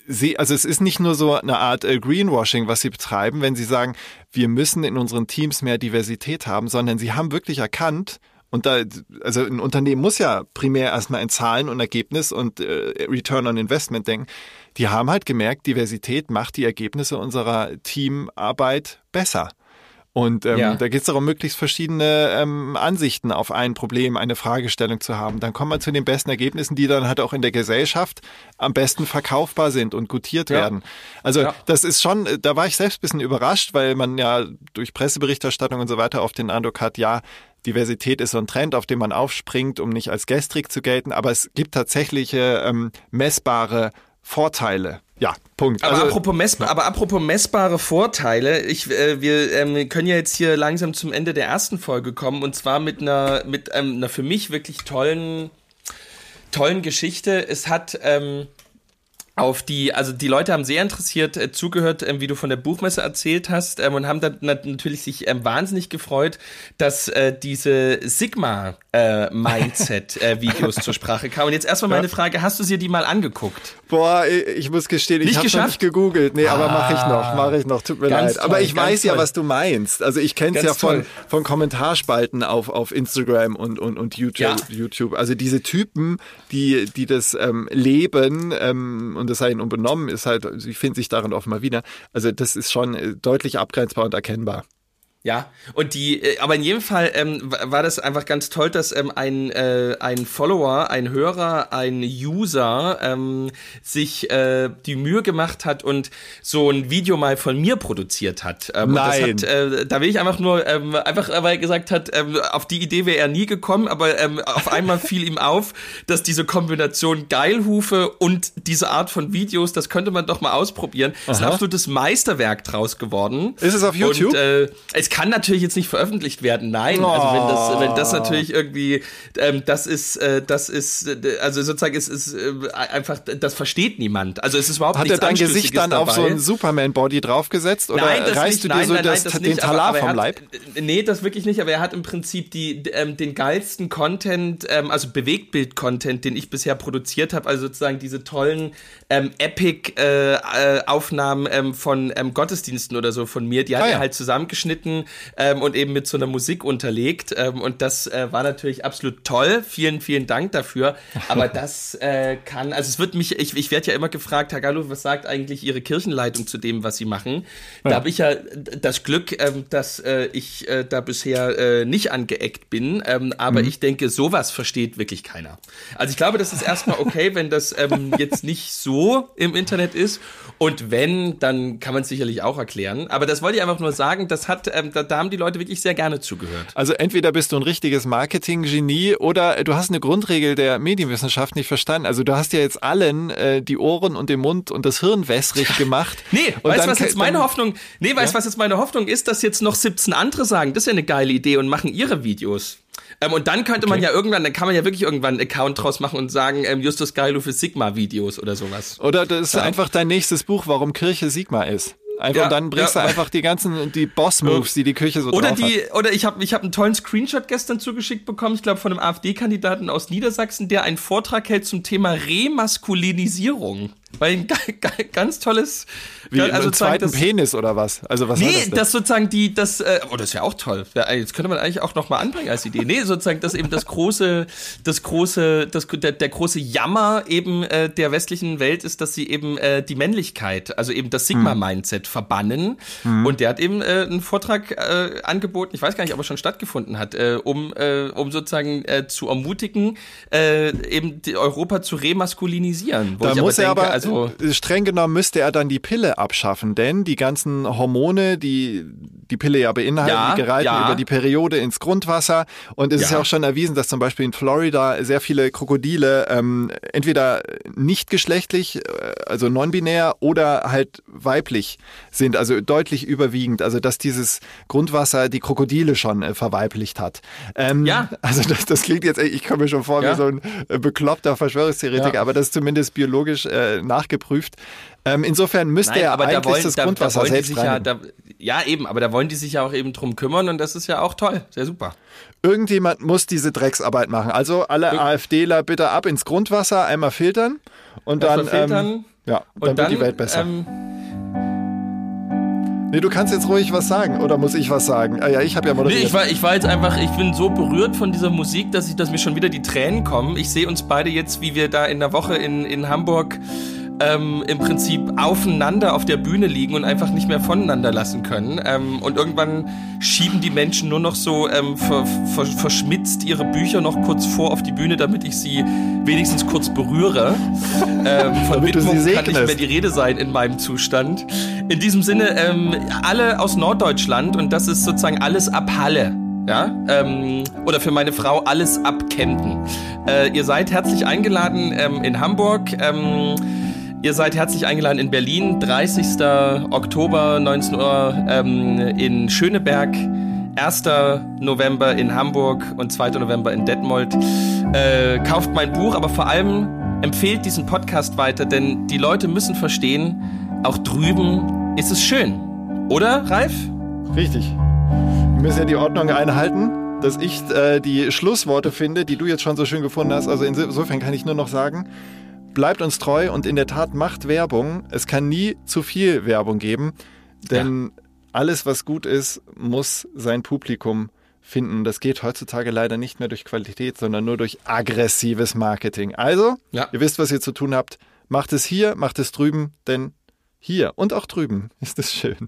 [SPEAKER 1] Sie, also es ist nicht nur so eine Art äh, Greenwashing, was sie betreiben, wenn sie sagen, wir müssen in unseren Teams mehr Diversität haben, sondern sie haben wirklich erkannt, und da, also ein Unternehmen muss ja primär erstmal in Zahlen und Ergebnis und äh, Return on Investment denken. Die haben halt gemerkt, Diversität macht die Ergebnisse unserer Teamarbeit besser. Und ähm, ja. da geht es darum, möglichst verschiedene ähm, Ansichten auf ein Problem, eine Fragestellung zu haben. Dann kommt man zu den besten Ergebnissen, die dann halt auch in der Gesellschaft am besten verkaufbar sind und gutiert ja. werden. Also ja. das ist schon, da war ich selbst ein bisschen überrascht, weil man ja durch Presseberichterstattung und so weiter auf den Eindruck hat, ja, Diversität ist so ein Trend, auf den man aufspringt, um nicht als gestrig zu gelten, aber es gibt tatsächliche ähm, messbare Vorteile. Ja, Punkt.
[SPEAKER 2] Aber, also, apropos, messbar, aber apropos messbare Vorteile, ich, äh, wir ähm, können ja jetzt hier langsam zum Ende der ersten Folge kommen und zwar mit einer, mit ähm, einer für mich wirklich tollen, tollen Geschichte. Es hat ähm, auf die, also die Leute haben sehr interessiert äh, zugehört, ähm, wie du von der Buchmesse erzählt hast ähm, und haben dann natürlich sich ähm, wahnsinnig gefreut, dass äh, diese Sigma äh, Mindset äh, Videos zur Sprache kamen. Und jetzt erstmal meine Frage, hast du sie die mal angeguckt?
[SPEAKER 1] Boah, ich muss gestehen, ich habe noch nicht gegoogelt. Nee, ah, aber mache ich noch, mache ich noch, tut mir leid. Toll, aber ich weiß toll. ja, was du meinst. Also ich kenne es ja von, von Kommentarspalten auf, auf Instagram und, und, und YouTube, ja. YouTube. Also diese Typen, die, die das ähm, leben ähm, und das sei ihnen unbenommen ist halt, sie finden sich darin offenbar wieder. Also das ist schon äh, deutlich abgrenzbar und erkennbar.
[SPEAKER 2] Ja, und die, äh, aber in jedem Fall ähm, war das einfach ganz toll, dass ähm, ein, äh, ein Follower, ein Hörer, ein User ähm, sich äh, die Mühe gemacht hat und so ein Video mal von mir produziert hat.
[SPEAKER 1] Ähm, Nein.
[SPEAKER 2] Hat, äh, da will ich einfach nur, ähm, einfach weil er gesagt hat, ähm, auf die Idee wäre er nie gekommen, aber ähm, auf einmal fiel ihm auf, dass diese Kombination Geilhufe und diese Art von Videos, das könnte man doch mal ausprobieren. Aha. ist ein absolutes Meisterwerk draus geworden.
[SPEAKER 1] Ist es auf YouTube?
[SPEAKER 2] Und, äh, es kann natürlich jetzt nicht veröffentlicht werden, nein. Also wenn das, wenn das natürlich irgendwie, ähm, das ist, äh, das ist, äh, also sozusagen es ist äh, einfach, das versteht niemand. Also es ist überhaupt
[SPEAKER 1] Hat er
[SPEAKER 2] nichts
[SPEAKER 1] dein Gesicht dann
[SPEAKER 2] dabei.
[SPEAKER 1] auf so ein Superman-Body draufgesetzt oder
[SPEAKER 2] Nein, das
[SPEAKER 1] reißt
[SPEAKER 2] nicht,
[SPEAKER 1] du dir
[SPEAKER 2] nein,
[SPEAKER 1] so
[SPEAKER 2] nein,
[SPEAKER 1] das,
[SPEAKER 2] nein, das
[SPEAKER 1] den
[SPEAKER 2] nicht, aber-
[SPEAKER 1] Talar
[SPEAKER 2] aber er
[SPEAKER 1] vom
[SPEAKER 2] hat,
[SPEAKER 1] Leib?
[SPEAKER 2] Nee, das wirklich nicht, aber er hat im Prinzip die, ähm, den geilsten Content, ähm, also Bewegtbild-Content, den ich bisher produziert habe, also sozusagen diese tollen ähm, Epic-Aufnahmen ähm, von ähm, Gottesdiensten oder so von mir, die hat
[SPEAKER 1] Ah, ja.
[SPEAKER 2] er halt zusammengeschnitten ähm, und eben mit so einer Musik unterlegt ähm, und das äh, war natürlich absolut toll. Vielen, vielen Dank dafür, aber das äh, kann, also es wird mich, ich, ich werde ja immer gefragt, Herr Gallo, was sagt eigentlich Ihre Kirchenleitung zu dem, was Sie machen? Da habe ich ja das Glück, ähm, dass äh, ich äh, da bisher äh, nicht angeeckt bin, ähm, aber ich denke, sowas versteht wirklich keiner. Also ich glaube, das ist erstmal okay, wenn das ähm, jetzt nicht so im Internet ist und wenn, dann kann man es sicherlich auch erklären. Aber das wollte ich einfach nur sagen, das hat, ähm, da, da haben die Leute wirklich sehr gerne zugehört.
[SPEAKER 1] Also entweder bist du ein richtiges Marketing-Genie oder du hast eine Grundregel der Medienwissenschaft nicht verstanden. Also du hast ja jetzt allen äh, die Ohren und den Mund und das Hirn wässrig gemacht.
[SPEAKER 2] Nee,
[SPEAKER 1] und
[SPEAKER 2] weißt du, was jetzt meine
[SPEAKER 1] dann-
[SPEAKER 2] Hoffnung, nee, weißt du, was jetzt meine Hoffnung ist, dass jetzt noch 17 andere sagen, das ist ja eine geile Idee und machen ihre Videos. Ähm, und dann könnte man
[SPEAKER 1] Okay.
[SPEAKER 2] ja irgendwann, dann kann man ja wirklich irgendwann einen Account draus machen und sagen, ähm, Justus Geilo für Sigma-Videos oder sowas.
[SPEAKER 1] Oder das ist einfach dein nächstes Buch, warum Kirche Sigma ist. Einfach
[SPEAKER 2] Ja,
[SPEAKER 1] und dann bringst
[SPEAKER 2] ja.
[SPEAKER 1] du einfach die ganzen die Boss-Moves, die die Kirche so
[SPEAKER 2] Oder die,
[SPEAKER 1] hat.
[SPEAKER 2] oder ich habe ich hab einen tollen Screenshot gestern zugeschickt bekommen, ich glaube von einem AfD-Kandidaten aus Niedersachsen, der einen Vortrag hält zum Thema Remaskulinisierung. Weil ein ga- ga- ganz tolles,
[SPEAKER 1] Wie
[SPEAKER 2] also
[SPEAKER 1] einen zweiten
[SPEAKER 2] das-
[SPEAKER 1] Penis oder was? Also was
[SPEAKER 2] Nee, das,
[SPEAKER 1] das,
[SPEAKER 2] sozusagen die, das, äh, oh, das wäre auch toll. Ja, jetzt könnte man eigentlich auch noch mal anbringen als Idee. Nee, sozusagen, dass eben das große, das große, das, der, der große Jammer eben äh, der westlichen Welt ist, dass sie eben äh, die Männlichkeit, also eben das Sigma-Mindset verbannen. Und der hat eben äh, einen Vortrag äh, angeboten, ich weiß gar nicht, ob er schon stattgefunden hat, äh, um, äh, um sozusagen äh, zu ermutigen, äh, eben Europa zu remaskulinisieren.
[SPEAKER 1] Da muss er aber,
[SPEAKER 2] also,
[SPEAKER 1] streng genommen müsste er dann die Pille abschaffen, denn die ganzen Hormone, die die Pille ja beinhalten,
[SPEAKER 2] Ja,
[SPEAKER 1] die gereichen
[SPEAKER 2] ja.
[SPEAKER 1] über die Periode ins Grundwasser. Und es ist
[SPEAKER 2] Ja.
[SPEAKER 1] ja auch schon erwiesen, dass zum Beispiel in Florida sehr viele Krokodile ähm, entweder nicht geschlechtlich, äh, also non-binär oder halt weiblich sind, also deutlich überwiegend. Also dass dieses Grundwasser die Krokodile schon äh, verweiblicht hat. Ähm,
[SPEAKER 2] Ja.
[SPEAKER 1] Also das, das klingt jetzt, ich komme mir schon vor
[SPEAKER 2] Ja.
[SPEAKER 1] wie so ein äh, bekloppter Verschwörungstheoretiker,
[SPEAKER 2] Ja.
[SPEAKER 1] aber das ist zumindest biologisch äh, nachgeprüft. Ähm, insofern müsste
[SPEAKER 2] Nein,
[SPEAKER 1] er
[SPEAKER 2] aber
[SPEAKER 1] eigentlich
[SPEAKER 2] da wollen,
[SPEAKER 1] das
[SPEAKER 2] da, da
[SPEAKER 1] Grundwasser
[SPEAKER 2] wollen die
[SPEAKER 1] selbst
[SPEAKER 2] sich ja, da, ja eben, aber da wollen die sich ja auch eben drum kümmern und das ist ja auch toll, sehr super.
[SPEAKER 1] Irgendjemand muss diese Drecksarbeit machen. Also alle AfDler bitte ab ins Grundwasser, einmal filtern und dann,
[SPEAKER 2] Erstmal filtern
[SPEAKER 1] ähm, ja, dann,
[SPEAKER 2] und
[SPEAKER 1] wird die Welt besser.
[SPEAKER 2] Ähm,
[SPEAKER 1] nee, du kannst jetzt ruhig was sagen oder muss ich was sagen? Ah, ja, ich habe ja
[SPEAKER 2] nee,
[SPEAKER 1] moderiert.
[SPEAKER 2] ich war, ich war jetzt einfach, ich bin so berührt von dieser Musik, dass ich, dass mir schon wieder die Tränen kommen. Ich sehe uns beide jetzt, wie wir da in der Woche in, in Hamburg ähm, im Prinzip aufeinander auf der Bühne liegen und einfach nicht mehr voneinander lassen können. Ähm, und irgendwann schieben die Menschen nur noch so ähm, ver, ver, verschmitzt ihre Bücher noch kurz vor auf die Bühne, damit ich sie wenigstens kurz berühre. Ähm, von Widmung kann nicht mehr die Rede sein in meinem Zustand. In diesem Sinne, ähm, alle aus Norddeutschland und das ist sozusagen alles ab Halle. Ja, ähm, oder für meine Frau alles ab Kempten. Äh, ihr seid herzlich eingeladen ähm, in Hamburg. Ähm, Ihr seid herzlich eingeladen in Berlin, 30. Oktober, 19 Uhr ähm, in Schöneberg, 1. November in Hamburg und 2. November in Detmold. Äh, kauft mein Buch, aber vor allem empfehlt diesen Podcast weiter, denn die Leute müssen verstehen, auch drüben ist es schön. Oder, Ralf?
[SPEAKER 1] Richtig. Wir müssen ja die Ordnung einhalten, dass ich äh, die Schlussworte finde, die du jetzt schon so schön gefunden hast. Also insofern kann ich nur noch sagen, bleibt uns treu und in der Tat macht Werbung. Es kann nie zu viel Werbung geben, denn alles, was gut ist, muss sein Publikum finden. Das geht heutzutage leider nicht mehr durch Qualität, sondern nur durch aggressives Marketing. Also,
[SPEAKER 2] Ja.
[SPEAKER 1] ihr wisst, was ihr zu tun habt. Macht es hier, macht es drüben, denn hier und auch drüben ist es schön.